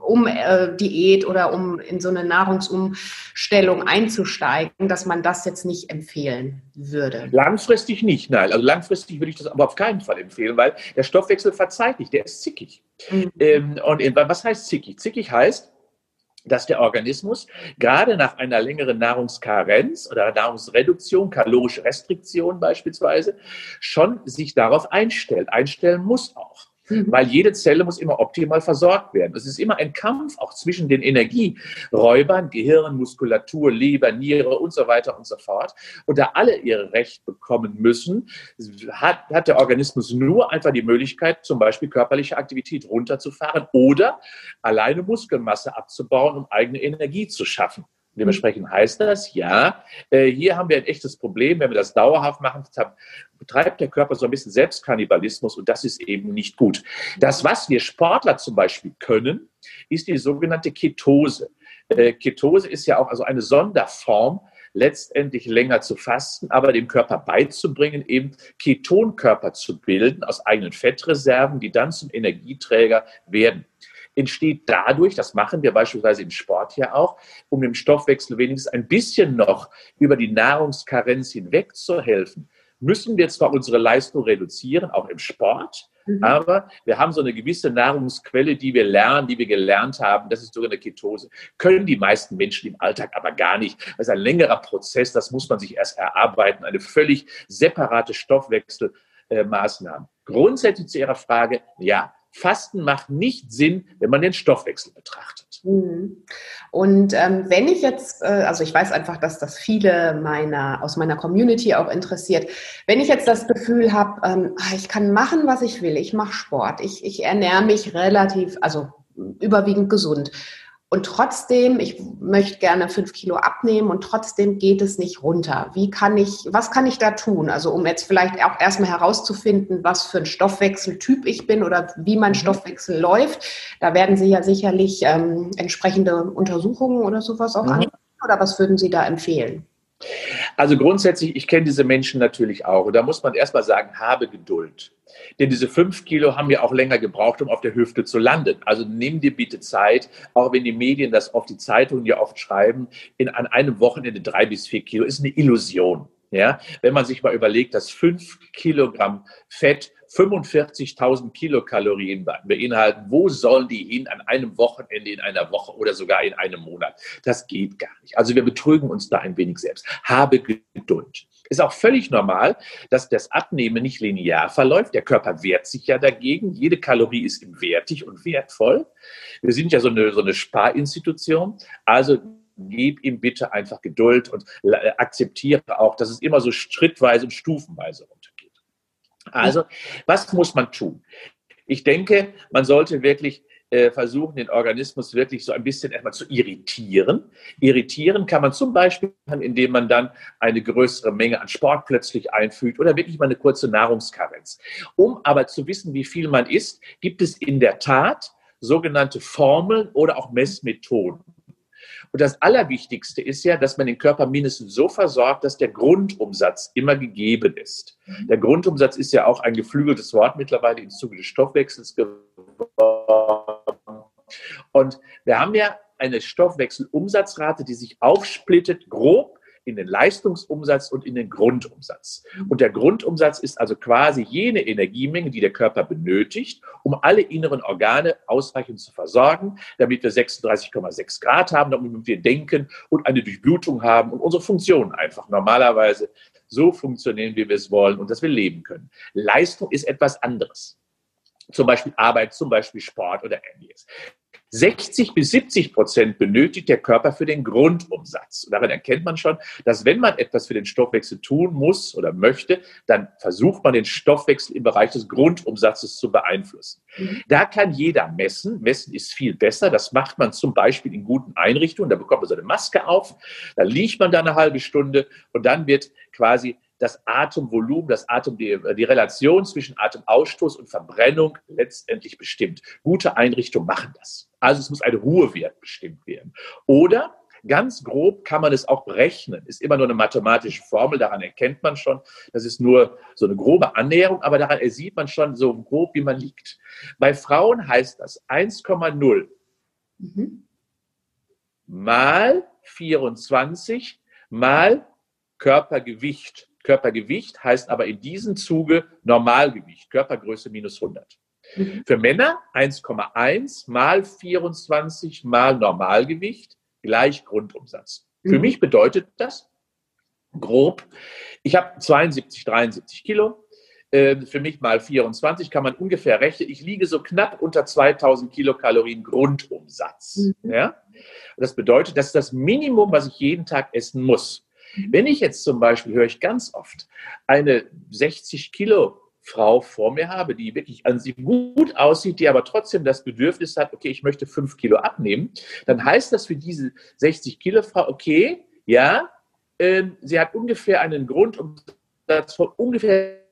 um äh, Diät oder um in so eine Nahrungsumstellung einzusteigen, dass man das jetzt nicht empfehlen würde? Langfristig nicht, nein. Also langfristig würde ich das aber auf keinen Fall empfehlen, weil der Stoffwechsel verzeiht nicht, der ist zickig. Mhm. Ähm, und was heißt zickig? Zickig heißt, dass der Organismus gerade nach einer längeren Nahrungskarenz oder Nahrungsreduktion, kalorische Restriktion beispielsweise, schon sich darauf einstellt, einstellen muss auch. Mhm. Weil jede Zelle muss immer optimal versorgt werden. Es ist immer ein Kampf auch zwischen den Energieräubern, Gehirn, Muskulatur, Leber, Niere und so weiter und so fort. Und da alle ihr Recht bekommen müssen, hat, hat der Organismus nur einfach die Möglichkeit, zum Beispiel körperliche Aktivität runterzufahren oder alleine Muskelmasse abzubauen, um eigene Energie zu schaffen. Dementsprechend heißt das, ja, äh, hier haben wir ein echtes Problem. Wenn wir das dauerhaft machen, betreibt der Körper so ein bisschen Selbstkannibalismus und das ist eben nicht gut. Das, was wir Sportler zum Beispiel können, ist die sogenannte Ketose. Äh, Ketose ist ja auch also eine Sonderform, letztendlich länger zu fasten, aber dem Körper beizubringen, eben Ketonkörper zu bilden aus eigenen Fettreserven, die dann zum Energieträger werden entsteht dadurch, das machen wir beispielsweise im Sport ja auch, um dem Stoffwechsel wenigstens ein bisschen noch über die Nahrungskarenz hinweg zu helfen, müssen wir zwar unsere Leistung reduzieren, auch im Sport, mhm. aber wir haben so eine gewisse Nahrungsquelle, die wir lernen, die wir gelernt haben, das ist sogenannte Ketose. Können die meisten Menschen im Alltag aber gar nicht. Das ist ein längerer Prozess, das muss man sich erst erarbeiten, eine völlig separate Stoffwechselmaßnahme. Grundsätzlich zu Ihrer Frage, ja, Fasten macht nicht Sinn, wenn man den Stoffwechsel betrachtet. Mhm. Und ähm, wenn ich jetzt, äh, also ich weiß einfach, dass das viele meiner aus meiner Community auch interessiert, wenn ich jetzt das Gefühl habe, ähm, ah, ich kann machen, was ich will, ich mache Sport, ich, ich ernähre mich relativ, also überwiegend gesund. Und trotzdem, ich möchte gerne fünf Kilo abnehmen und trotzdem geht es nicht runter. Wie kann ich, was kann ich da tun? Also um jetzt vielleicht auch erstmal herauszufinden, was für ein Stoffwechseltyp ich bin oder wie mein mhm. Stoffwechsel läuft. Da werden Sie ja sicherlich ähm, entsprechende Untersuchungen oder sowas auch mhm. Oder was würden Sie da empfehlen? Also grundsätzlich, ich kenne diese Menschen natürlich auch. Und da muss man erstmal sagen, habe Geduld. Denn diese fünf Kilo haben ja auch länger gebraucht, um auf der Hüfte zu landen. Also nimm dir bitte Zeit, auch wenn die Medien das oft, die Zeitungen ja oft schreiben, in, an einem Wochenende drei bis vier Kilo, ist eine Illusion. Ja, wenn man sich mal überlegt, dass fünf Kilogramm Fett 45.000 Kilokalorien beinhalten, wo sollen die hin an einem Wochenende, in einer Woche oder sogar in einem Monat? Das geht gar nicht. Also wir betrügen uns da ein wenig selbst. Habe Geduld. Ist auch völlig normal, dass das Abnehmen nicht linear verläuft. Der Körper wehrt sich ja dagegen. Jede Kalorie ist ihm wertig und wertvoll. Wir sind ja so eine, so eine Sparinstitution. Also gib ihm bitte einfach Geduld und akzeptiere auch, dass es immer so schrittweise und stufenweise runtergeht. Also, was muss man tun? Ich denke, man sollte wirklich äh, versuchen, den Organismus wirklich so ein bisschen erstmal zu irritieren. Irritieren kann man zum Beispiel, indem man dann eine größere Menge an Sport plötzlich einfügt oder wirklich mal eine kurze Nahrungskarenz. Um aber zu wissen, wie viel man isst, gibt es in der Tat sogenannte Formeln oder auch Messmethoden. Und das Allerwichtigste ist ja, dass man den Körper mindestens so versorgt, dass der Grundumsatz immer gegeben ist. Mhm. Der Grundumsatz ist ja auch ein geflügeltes Wort mittlerweile im Zuge des Stoffwechsels geworden. Und wir haben ja eine Stoffwechselumsatzrate, die sich aufsplittet, grob in den Leistungsumsatz und in den Grundumsatz. Und der Grundumsatz ist also quasi jene Energiemenge, die der Körper benötigt, um alle inneren Organe ausreichend zu versorgen, damit wir 36,6 Grad haben, damit wir denken und eine Durchblutung haben und unsere Funktionen einfach normalerweise so funktionieren, wie wir es wollen und dass wir leben können. Leistung ist etwas anderes. Zum Beispiel Arbeit, zum Beispiel Sport oder ähnliches. 60 bis 70 Prozent benötigt der Körper für den Grundumsatz. Und daran erkennt man schon, dass wenn man etwas für den Stoffwechsel tun muss oder möchte, dann versucht man den Stoffwechsel im Bereich des Grundumsatzes zu beeinflussen. Mhm. Da kann jeder messen. Messen ist viel besser. Das macht man zum Beispiel in guten Einrichtungen. Da bekommt man so eine Maske auf, da liegt man da eine halbe Stunde und dann wird quasi das Atemvolumen, das Atem, die, die Relation zwischen Atemausstoß und Verbrennung letztendlich bestimmt. Gute Einrichtungen machen das. Also es muss ein Ruhewert bestimmt werden. Oder ganz grob kann man es auch berechnen. Ist immer nur eine mathematische Formel, daran erkennt man schon. Das ist nur so eine grobe Annäherung, aber daran sieht man schon so grob, wie man liegt. Bei Frauen heißt das 1,0 mhm. mal 24 mal Körpergewicht. Körpergewicht heißt aber in diesem Zuge Normalgewicht, Körpergröße minus 100. Mhm. Für Männer 1,1 mal 24 mal Normalgewicht gleich Grundumsatz. Mhm. Für mich bedeutet das grob, ich habe 72, 73 Kilo. Ähm, für mich mal 24 kann man ungefähr rechnen. Ich liege so knapp unter 2000 Kilokalorien Grundumsatz. Mhm. Ja? Das bedeutet, das ist das Minimum, was ich jeden Tag essen muss. Mhm. Wenn ich jetzt zum Beispiel, höre ich ganz oft, eine 60 Kilo Frau vor mir habe, die wirklich an sich gut aussieht, die aber trotzdem das Bedürfnis hat, okay, ich möchte fünf Kilo abnehmen, dann heißt das für diese 60 Kilo Frau, okay, ja, äh, sie hat ungefähr einen Grundumsatz von ungefähr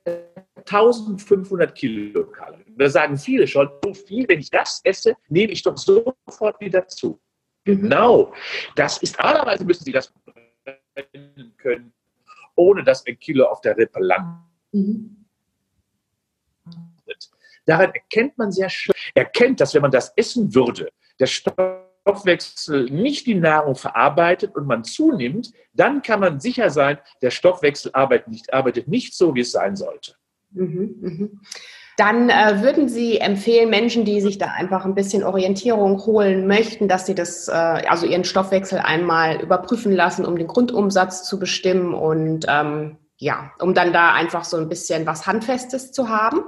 1500 Kilokalorien. Da sagen viele schon, so viel, wenn ich das esse, nehme ich doch sofort wieder zu. Mhm. Genau. Das ist, normalerweise müssen Sie das können, ohne dass ein Kilo auf der Rippe landet. Mhm. Daran erkennt man sehr schön, erkennt, dass wenn man das essen würde, der Stoffwechsel nicht die Nahrung verarbeitet und man zunimmt, dann kann man sicher sein, der Stoffwechsel arbeitet nicht, arbeitet nicht so, wie es sein sollte. Mhm, mhm. Dann äh, würden Sie empfehlen, Menschen, die sich da einfach ein bisschen Orientierung holen möchten, dass sie das, äh, also ihren Stoffwechsel einmal überprüfen lassen, um den Grundumsatz zu bestimmen und ähm, ja, um dann da einfach so ein bisschen was Handfestes zu haben?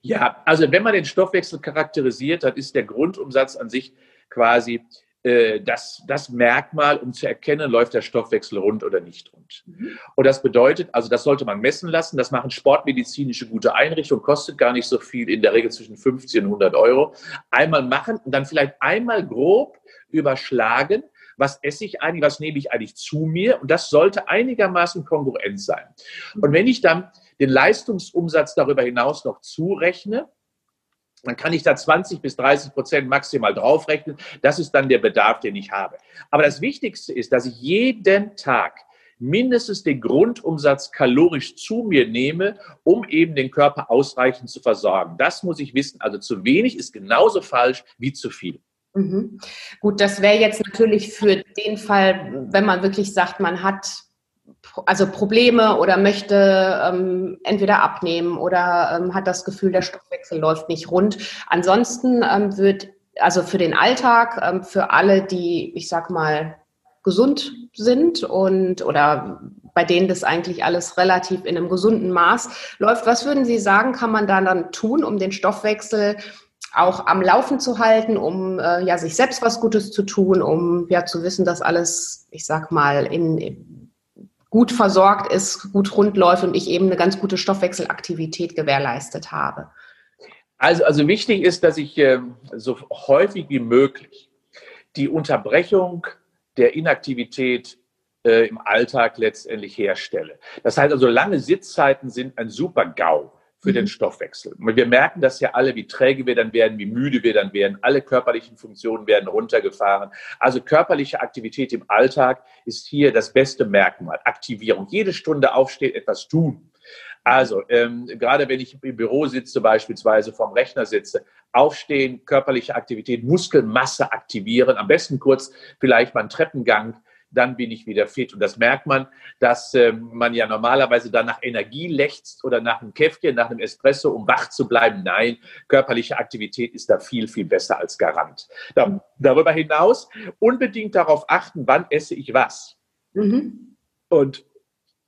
Ja, also wenn man den Stoffwechsel charakterisiert, dann ist der Grundumsatz an sich quasi äh, das, das Merkmal, um zu erkennen, läuft der Stoffwechsel rund oder nicht rund. Mhm. Und das bedeutet, also das sollte man messen lassen. Das machen sportmedizinische gute Einrichtungen, kostet gar nicht so viel, in der Regel zwischen 50 und 100 Euro. Einmal machen und dann vielleicht einmal grob überschlagen, was esse ich eigentlich, was nehme ich eigentlich zu mir und das sollte einigermaßen kongruent sein. Und wenn ich dann den Leistungsumsatz darüber hinaus noch zurechne, dann kann ich da 20 bis 30 Prozent maximal draufrechnen. Das ist dann der Bedarf, den ich habe. Aber das Wichtigste ist, dass ich jeden Tag mindestens den Grundumsatz kalorisch zu mir nehme, um eben den Körper ausreichend zu versorgen. Das muss ich wissen. Also zu wenig ist genauso falsch wie zu viel. Mhm. Gut, das wäre jetzt natürlich für den Fall, wenn man wirklich sagt, man hat also Probleme oder möchte ähm, entweder abnehmen oder ähm, hat das Gefühl, der Stoffwechsel läuft nicht rund. Ansonsten ähm, wird also für den Alltag, ähm, für alle, die, ich sag mal, gesund sind und oder bei denen das eigentlich alles relativ in einem gesunden Maß läuft. Was würden Sie sagen, kann man da dann tun, um den Stoffwechsel auch am Laufen zu halten, um äh, ja sich selbst was Gutes zu tun, um ja zu wissen, dass alles, ich sag mal, in, in gut versorgt ist, gut rund läuft und ich eben eine ganz gute Stoffwechselaktivität gewährleistet habe. Also, also wichtig ist, dass ich äh, so häufig wie möglich die Unterbrechung der Inaktivität äh, im Alltag letztendlich herstelle. Das heißt also, lange Sitzzeiten sind ein super GAU für den Stoffwechsel. Und wir merken das ja alle, wie träge wir dann werden, wie müde wir dann werden. Alle körperlichen Funktionen werden runtergefahren. Also körperliche Aktivität im Alltag ist hier das beste Merkmal. Aktivierung. Jede Stunde aufstehen, etwas tun. Also, ähm, gerade wenn ich im Büro sitze, beispielsweise vom Rechner sitze, aufstehen, körperliche Aktivität, Muskelmasse aktivieren, am besten kurz vielleicht mal einen Treppengang, dann bin ich wieder fit. Und das merkt man, dass äh, man ja normalerweise dann nach Energie lechzt oder nach einem Käffchen, nach einem Espresso, um wach zu bleiben. Nein, körperliche Aktivität ist da viel, viel besser als Garant. Da, darüber hinaus unbedingt darauf achten, wann esse ich was. Mhm. Und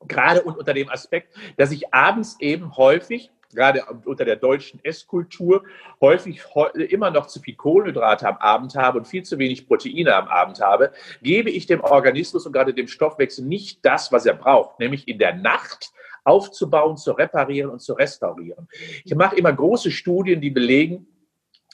gerade unter dem Aspekt, dass ich abends eben häufig gerade unter der deutschen Esskultur häufig immer noch zu viel Kohlenhydrate am Abend habe und viel zu wenig Proteine am Abend habe, gebe ich dem Organismus und gerade dem Stoffwechsel nicht das, was er braucht, nämlich in der Nacht aufzubauen, zu reparieren und zu restaurieren. Ich mache immer große Studien, die belegen,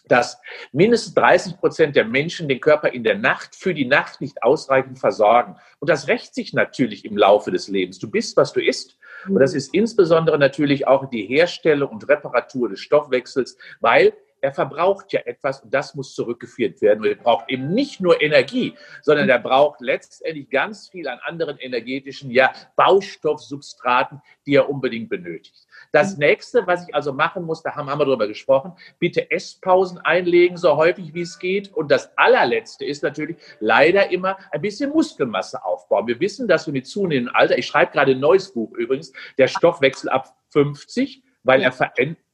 dass mindestens 30 Prozent der Menschen den Körper in der Nacht für die Nacht nicht ausreichend versorgen. Und das rächt sich natürlich im Laufe des Lebens. Du bist, was du isst. Und das ist insbesondere natürlich auch die Herstellung und Reparatur des Stoffwechsels, weil er verbraucht ja etwas und das muss zurückgeführt werden. Und er braucht eben nicht nur Energie, sondern er braucht letztendlich ganz viel an anderen energetischen ja, Baustoffsubstraten, die er unbedingt benötigt. Das nächste, was ich also machen muss, da haben wir darüber gesprochen, bitte Esspausen einlegen, so häufig wie es geht. Und das allerletzte ist natürlich leider immer ein bisschen Muskelmasse aufbauen. Wir wissen, dass wir mit zunehmendem Alter, ich schreibe gerade ein neues Buch übrigens, der Stoffwechsel ab 50, weil er,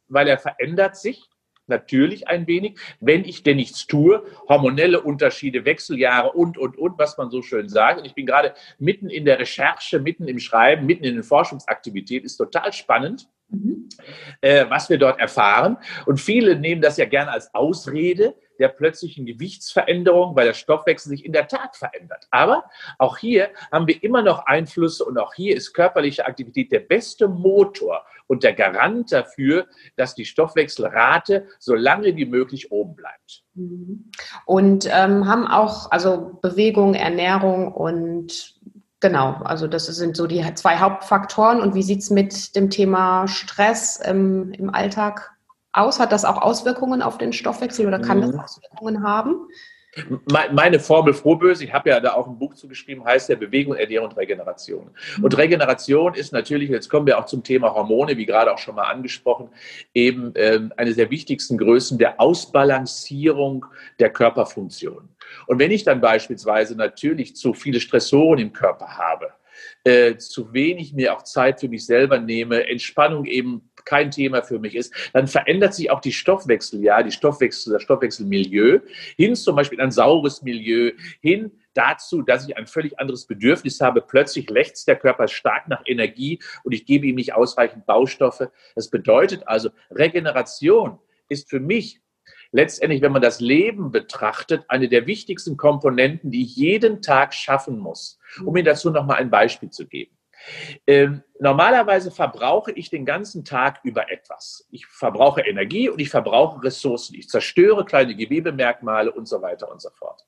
weil er verändert sich natürlich ein wenig, wenn ich denn nichts tue, hormonelle Unterschiede, Wechseljahre und, und, und, was man so schön sagt. Und ich bin gerade mitten in der Recherche, mitten im Schreiben, mitten in den Forschungsaktivitäten, ist total spannend. Mhm. Äh, was wir dort erfahren. Und viele nehmen das ja gerne als Ausrede der plötzlichen Gewichtsveränderung, weil der Stoffwechsel sich in der Tat verändert. Aber auch hier haben wir immer noch Einflüsse und auch hier ist körperliche Aktivität der beste Motor und der Garant dafür, dass die Stoffwechselrate so lange wie möglich oben bleibt. Mhm. Und ähm, haben auch also Bewegung, Ernährung und Genau, also das sind so die zwei Hauptfaktoren. Und wie sieht es mit dem Thema Stress im, im Alltag aus? Hat das auch Auswirkungen auf den Stoffwechsel oder kann das mhm. Auswirkungen haben? Meine Formel Frohböse, ich habe ja da auch ein Buch zugeschrieben, heißt ja Bewegung, Ernährung und Regeneration. Und. Regeneration ist natürlich, jetzt kommen wir auch zum Thema Hormone, wie gerade auch schon mal angesprochen, eben äh, eine der wichtigsten Größen der Ausbalancierung der Körperfunktion. Und wenn ich dann beispielsweise natürlich zu viele Stressoren im Körper habe, äh, zu wenig mir auch Zeit für mich selber nehme, Entspannung eben kein Thema für mich ist, dann verändert sich auch die Stoffwechsel, ja, die Stoffwechsel, das Stoffwechselmilieu hin zum Beispiel ein saures Milieu, hin dazu, dass ich ein völlig anderes Bedürfnis habe. Plötzlich lechzt der Körper stark nach Energie und ich gebe ihm nicht ausreichend Baustoffe. Das bedeutet also, Regeneration ist für mich letztendlich, wenn man das Leben betrachtet, eine der wichtigsten Komponenten, die ich jeden Tag schaffen muss. Um Ihnen dazu noch mal ein Beispiel zu geben. Ähm, Normalerweise verbrauche ich den ganzen Tag über etwas. Ich verbrauche Energie und ich verbrauche Ressourcen. Ich zerstöre kleine Gewebemerkmale und so weiter und so fort.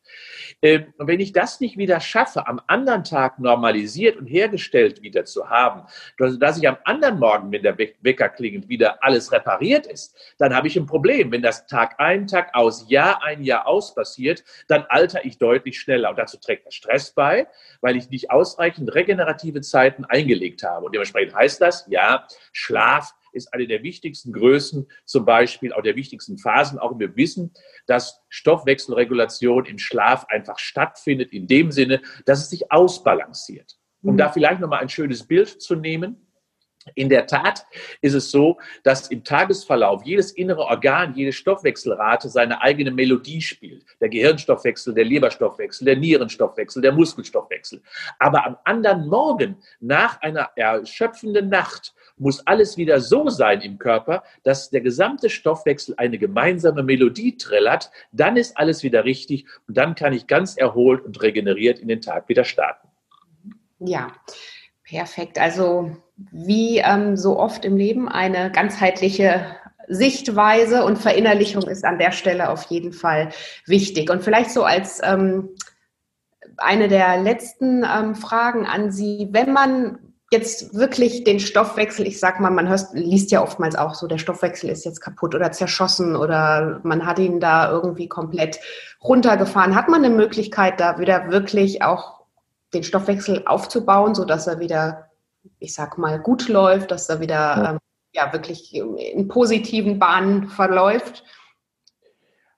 Ähm, und wenn ich das nicht wieder schaffe, am anderen Tag normalisiert und hergestellt wieder zu haben, dass ich am anderen Morgen, wenn der Wecker klingelt, wieder alles repariert ist, dann habe ich ein Problem. Wenn das Tag ein, Tag aus, Jahr ein, Jahr aus passiert, dann alter ich deutlich schneller. Und dazu trägt der Stress bei, weil ich nicht ausreichend regenerative Zeiten eingelegt habe. Und dementsprechend heißt das, ja, Schlaf ist eine der wichtigsten Größen, zum Beispiel auch der wichtigsten Phasen. Auch wir wissen, dass Stoffwechselregulation im Schlaf einfach stattfindet, in dem Sinne, dass es sich ausbalanciert. Um mhm. da vielleicht nochmal ein schönes Bild zu nehmen. In der Tat ist es so, dass im Tagesverlauf jedes innere Organ, jede Stoffwechselrate seine eigene Melodie spielt. Der Gehirnstoffwechsel, der Leberstoffwechsel, der Nierenstoffwechsel, der Muskelstoffwechsel. Aber am anderen Morgen, nach einer erschöpfenden Nacht, muss alles wieder so sein im Körper, dass der gesamte Stoffwechsel eine gemeinsame Melodie trällert. Dann ist alles wieder richtig und dann kann ich ganz erholt und regeneriert in den Tag wieder starten. Ja, perfekt. Also wie ähm, so oft im Leben eine ganzheitliche Sichtweise und Verinnerlichung ist an der Stelle auf jeden Fall wichtig. Und vielleicht so als ähm, eine der letzten ähm, Fragen an Sie, wenn man jetzt wirklich den Stoffwechsel, ich sag mal, man hört, liest ja oftmals auch so, der Stoffwechsel ist jetzt kaputt oder zerschossen oder man hat ihn da irgendwie komplett runtergefahren. Hat man eine Möglichkeit, da wieder wirklich auch den Stoffwechsel aufzubauen, sodass er wieder ich sag mal, gut läuft, dass da wieder ähm, ja wirklich in positiven Bahnen verläuft?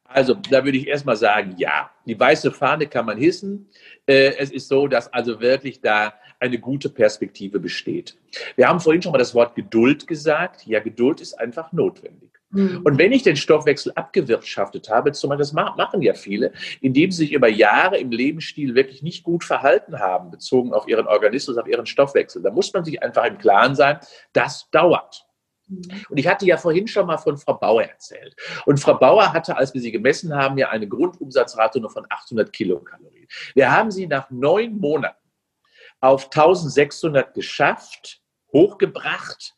Also, da würde ich erstmal sagen, ja. Die weiße Fahne kann man hissen. Äh, es ist so, dass also wirklich da eine gute Perspektive besteht. Wir haben vorhin schon mal das Wort Geduld gesagt. Ja, Geduld ist einfach notwendig. Mhm. Und wenn ich den Stoffwechsel abgewirtschaftet habe, zum Beispiel, das machen ja viele, indem sie sich über Jahre im Lebensstil wirklich nicht gut verhalten haben, bezogen auf ihren Organismus, auf ihren Stoffwechsel, da muss man sich einfach im Klaren sein, das dauert. Mhm. Und ich hatte ja vorhin schon mal von Frau Bauer erzählt. Und Frau Bauer hatte, als wir sie gemessen haben, ja eine Grundumsatzrate nur von 800 Kilokalorien. Wir haben sie nach neun Monaten auf 1600 geschafft, hochgebracht.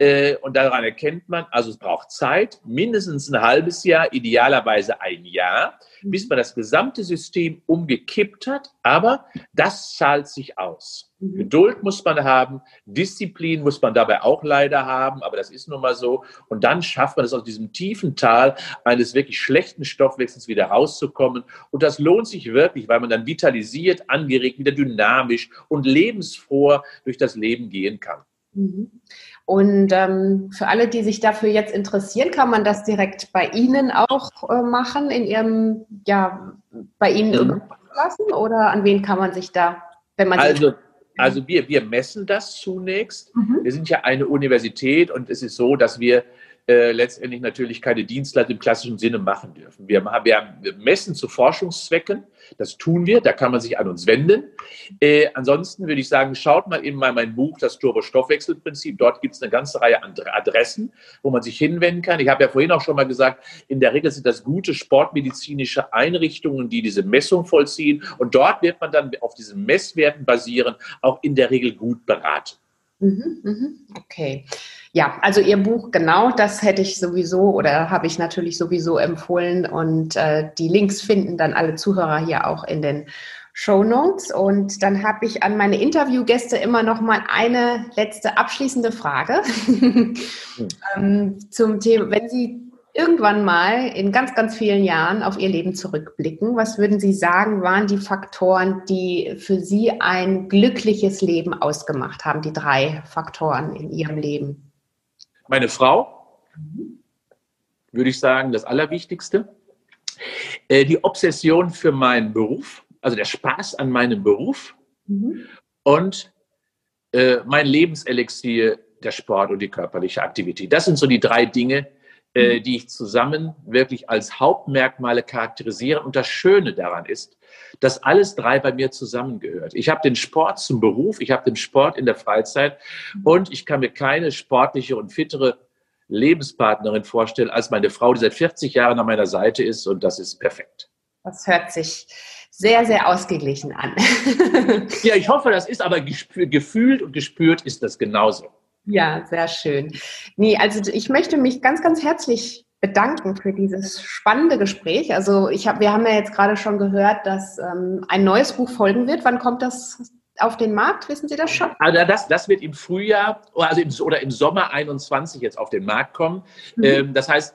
Äh, und daran erkennt man, also es braucht Zeit, mindestens ein halbes Jahr, idealerweise ein Jahr, mhm. bis man das gesamte System umgekippt hat. Aber das zahlt sich aus. Mhm. Geduld muss man haben, Disziplin muss man dabei auch leider haben, aber das ist nun mal so. Und dann schafft man es aus diesem tiefen Tal eines wirklich schlechten Stoffwechsels wieder rauszukommen. Und das lohnt sich wirklich, weil man dann vitalisiert, angeregt, wieder dynamisch und lebensfroh durch das Leben gehen kann. Mhm. Und ähm, für alle, die sich dafür jetzt interessieren, kann man das direkt bei Ihnen auch äh, machen, in Ihrem, ja, bei Ihnen mhm. lassen? Oder an wen kann man sich da, wenn man also, also wir, wir messen das zunächst. Mhm. Wir sind ja eine Universität und es ist so, dass wir äh, letztendlich natürlich keine Dienstleistung im klassischen Sinne machen dürfen. Wir, haben, wir messen zu Forschungszwecken, das tun wir, da kann man sich an uns wenden. Äh, ansonsten würde ich sagen, schaut mal in mein, mein Buch, das Turbo-Stoffwechselprinzip. Dort gibt es eine ganze Reihe an Adressen, wo man sich hinwenden kann. Ich habe ja vorhin auch schon mal gesagt, in der Regel sind das gute sportmedizinische Einrichtungen, die diese Messung vollziehen. Und dort wird man dann auf diesen Messwerten basieren, auch in der Regel gut beraten. Mhm, mhm. Okay. Ja, also Ihr Buch, genau, das hätte ich sowieso oder habe ich natürlich sowieso empfohlen und äh, die Links finden dann alle Zuhörer hier auch in den Show Notes. Und dann habe ich an meine Interviewgäste immer noch mal eine letzte abschließende Frage ähm, zum Thema, wenn Sie irgendwann mal in ganz, ganz vielen Jahren auf Ihr Leben zurückblicken, was würden Sie sagen, waren die Faktoren, die für Sie ein glückliches Leben ausgemacht haben, die drei Faktoren in Ihrem Leben? Meine Frau, würde ich sagen, das Allerwichtigste. Äh, die Obsession für meinen Beruf, also der Spaß an meinem Beruf mhm. und äh, mein Lebenselixier, der Sport und die körperliche Aktivität. Das sind so die drei Dinge, äh, mhm. die ich zusammen wirklich als Hauptmerkmale charakterisiere. Und das Schöne daran ist, dass alles drei bei mir zusammengehört. Ich habe den Sport zum Beruf, ich habe den Sport in der Freizeit und ich kann mir keine sportliche und fittere Lebenspartnerin vorstellen als meine Frau, die seit 40 Jahren an meiner Seite ist und das ist perfekt. Das hört sich sehr, sehr ausgeglichen an. ja, ich hoffe, das ist aber gefühlt und gespürt ist das genauso. Ja, sehr schön. Nee, also ich möchte mich ganz, ganz herzlich bedanken für dieses spannende Gespräch. Also ich habe, wir haben ja jetzt gerade schon gehört, dass ähm, ein neues Buch folgen wird. Wann kommt das auf den Markt? Wissen Sie das schon? Also das, das wird im Frühjahr also im, oder im Sommer 21 jetzt auf den Markt kommen. Mhm. Ähm, das heißt,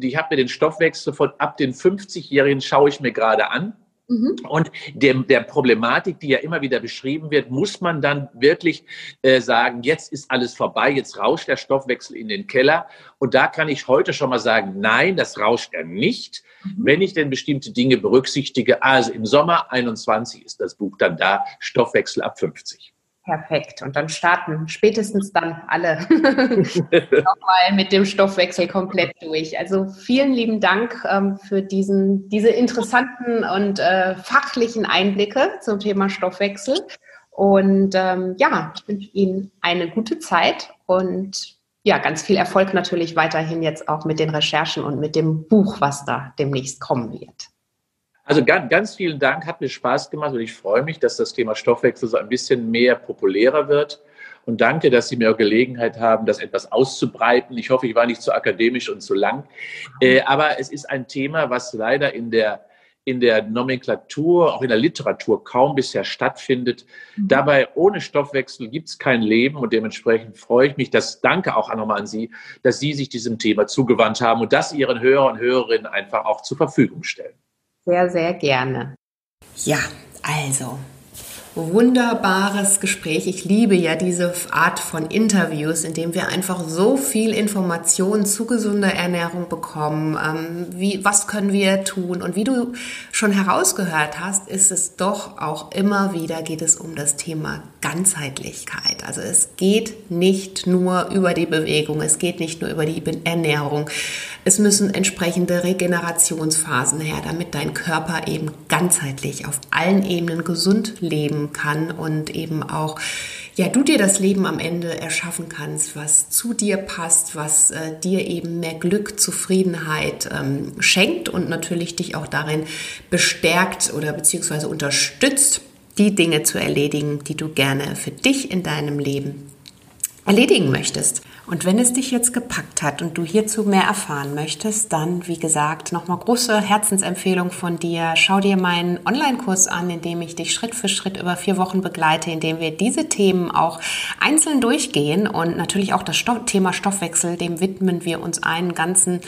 ich habe mir den Stoffwechsel von ab den 50-Jährigen schaue ich mir gerade an. Mhm. Und dem, der Problematik, die ja immer wieder beschrieben wird, muss man dann wirklich äh, sagen, jetzt ist alles vorbei, jetzt rauscht der Stoffwechsel in den Keller. Und da kann ich heute schon mal sagen, nein, das rauscht er nicht, mhm. wenn ich denn bestimmte Dinge berücksichtige. Also im Sommer 21 ist das Buch dann da, Stoffwechsel ab 50. Perfekt. Und dann starten spätestens dann alle nochmal mit dem Stoffwechsel komplett durch. Also vielen lieben Dank ähm, für diesen, diese interessanten und äh, fachlichen Einblicke zum Thema Stoffwechsel. Und ähm, ja, ich wünsche Ihnen eine gute Zeit und ja, ganz viel Erfolg natürlich weiterhin jetzt auch mit den Recherchen und mit dem Buch, was da demnächst kommen wird. Also ganz, ganz vielen Dank, hat mir Spaß gemacht und ich freue mich, dass das Thema Stoffwechsel so ein bisschen mehr populärer wird. Und danke, dass Sie mir Gelegenheit haben, das etwas auszubreiten. Ich hoffe, ich war nicht zu akademisch und zu lang. Äh, aber es ist ein Thema, was leider in der, in der Nomenklatur, auch in der Literatur kaum bisher stattfindet. Mhm. Dabei, ohne Stoffwechsel gibt es kein Leben und dementsprechend freue ich mich, dass, danke auch nochmal an Sie, dass Sie sich diesem Thema zugewandt haben und das Ihren Hörer und Hörerinnen einfach auch zur Verfügung stellen. Sehr, sehr gerne. Ja, also wunderbares Gespräch. Ich liebe ja diese Art von Interviews, in dem wir einfach so viel Information zu gesunder Ernährung bekommen. Ähm, wie, was können wir tun? Und wie du schon herausgehört hast, ist es doch auch immer wieder geht es um das Thema Ganzheitlichkeit. Also es geht nicht nur über die Bewegung, es geht nicht nur über die Ernährung. Es müssen entsprechende Regenerationsphasen her, damit dein Körper eben ganzheitlich auf allen Ebenen gesund leben kann und eben auch ja, du dir das Leben am Ende erschaffen kannst, was zu dir passt, was äh, dir eben mehr Glück, Zufriedenheit ähm, schenkt und natürlich dich auch darin bestärkt oder beziehungsweise unterstützt, die Dinge zu erledigen, die du gerne für dich in deinem Leben erledigen möchtest. Und wenn es dich jetzt gepackt hat und du hierzu mehr erfahren möchtest, dann, wie gesagt, nochmal große Herzensempfehlung von dir. Schau dir meinen Online-Kurs an, in dem ich dich Schritt für Schritt über vier Wochen begleite, in dem wir diese Themen auch einzeln durchgehen und natürlich auch das Thema Stoffwechsel, dem widmen wir uns einen ganzen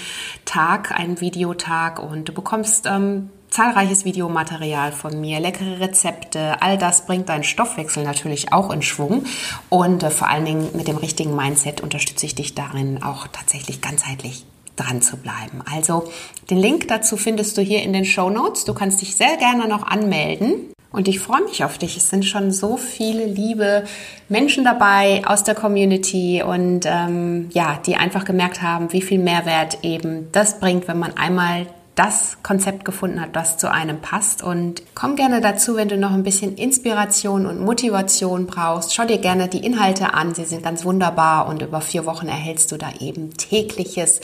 Tag, einen Videotag und du bekommst ähm, zahlreiches Videomaterial von mir, leckere Rezepte, all das bringt deinen Stoffwechsel natürlich auch in Schwung und äh, vor allen Dingen mit dem richtigen Mindset unterstütze ich dich darin auch tatsächlich ganzheitlich dran zu bleiben. Also den Link dazu findest du hier in den Show Notes. Du kannst dich sehr gerne noch anmelden. Und ich freue mich auf dich. Es sind schon so viele liebe Menschen dabei aus der Community und ähm, ja, die einfach gemerkt haben, wie viel Mehrwert eben das bringt, wenn man einmal das Konzept gefunden hat, das zu einem passt. Und komm gerne dazu, wenn du noch ein bisschen Inspiration und Motivation brauchst. Schau dir gerne die Inhalte an. Sie sind ganz wunderbar und über vier Wochen erhältst du da eben tägliches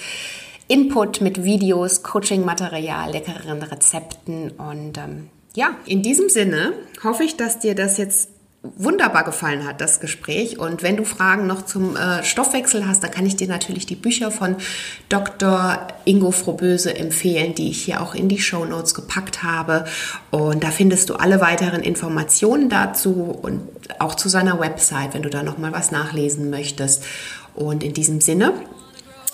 Input mit Videos, Coaching-Material, leckeren Rezepten und ähm, ja, in diesem Sinne hoffe ich, dass dir das jetzt wunderbar gefallen hat, das Gespräch. Und wenn du Fragen noch zum äh, Stoffwechsel hast, dann kann ich dir natürlich die Bücher von Dr. Ingo Froböse empfehlen, die ich hier auch in die Show Notes gepackt habe. Und da findest du alle weiteren Informationen dazu und auch zu seiner Website, wenn du da noch mal was nachlesen möchtest. Und in diesem Sinne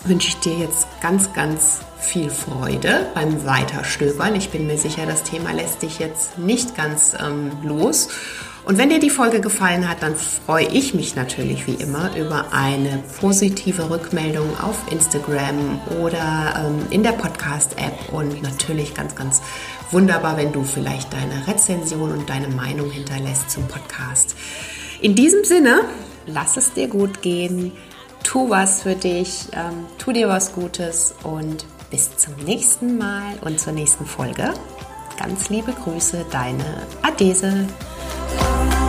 wünsche ich dir jetzt ganz, ganz viel Freude beim Weiterstöbern. Ich bin mir sicher, das Thema lässt dich jetzt nicht ganz ähm, los. Und wenn dir die Folge gefallen hat, dann freue ich mich natürlich wie immer über eine positive Rückmeldung auf Instagram oder ähm, in der Podcast-App und natürlich ganz, ganz wunderbar, wenn du vielleicht deine Rezension und deine Meinung hinterlässt zum Podcast. In diesem Sinne, lass es dir gut gehen, tu was für dich, ähm, tu dir was Gutes und bis zum nächsten Mal und zur nächsten Folge. Ganz liebe Grüße, deine Adese. Oh.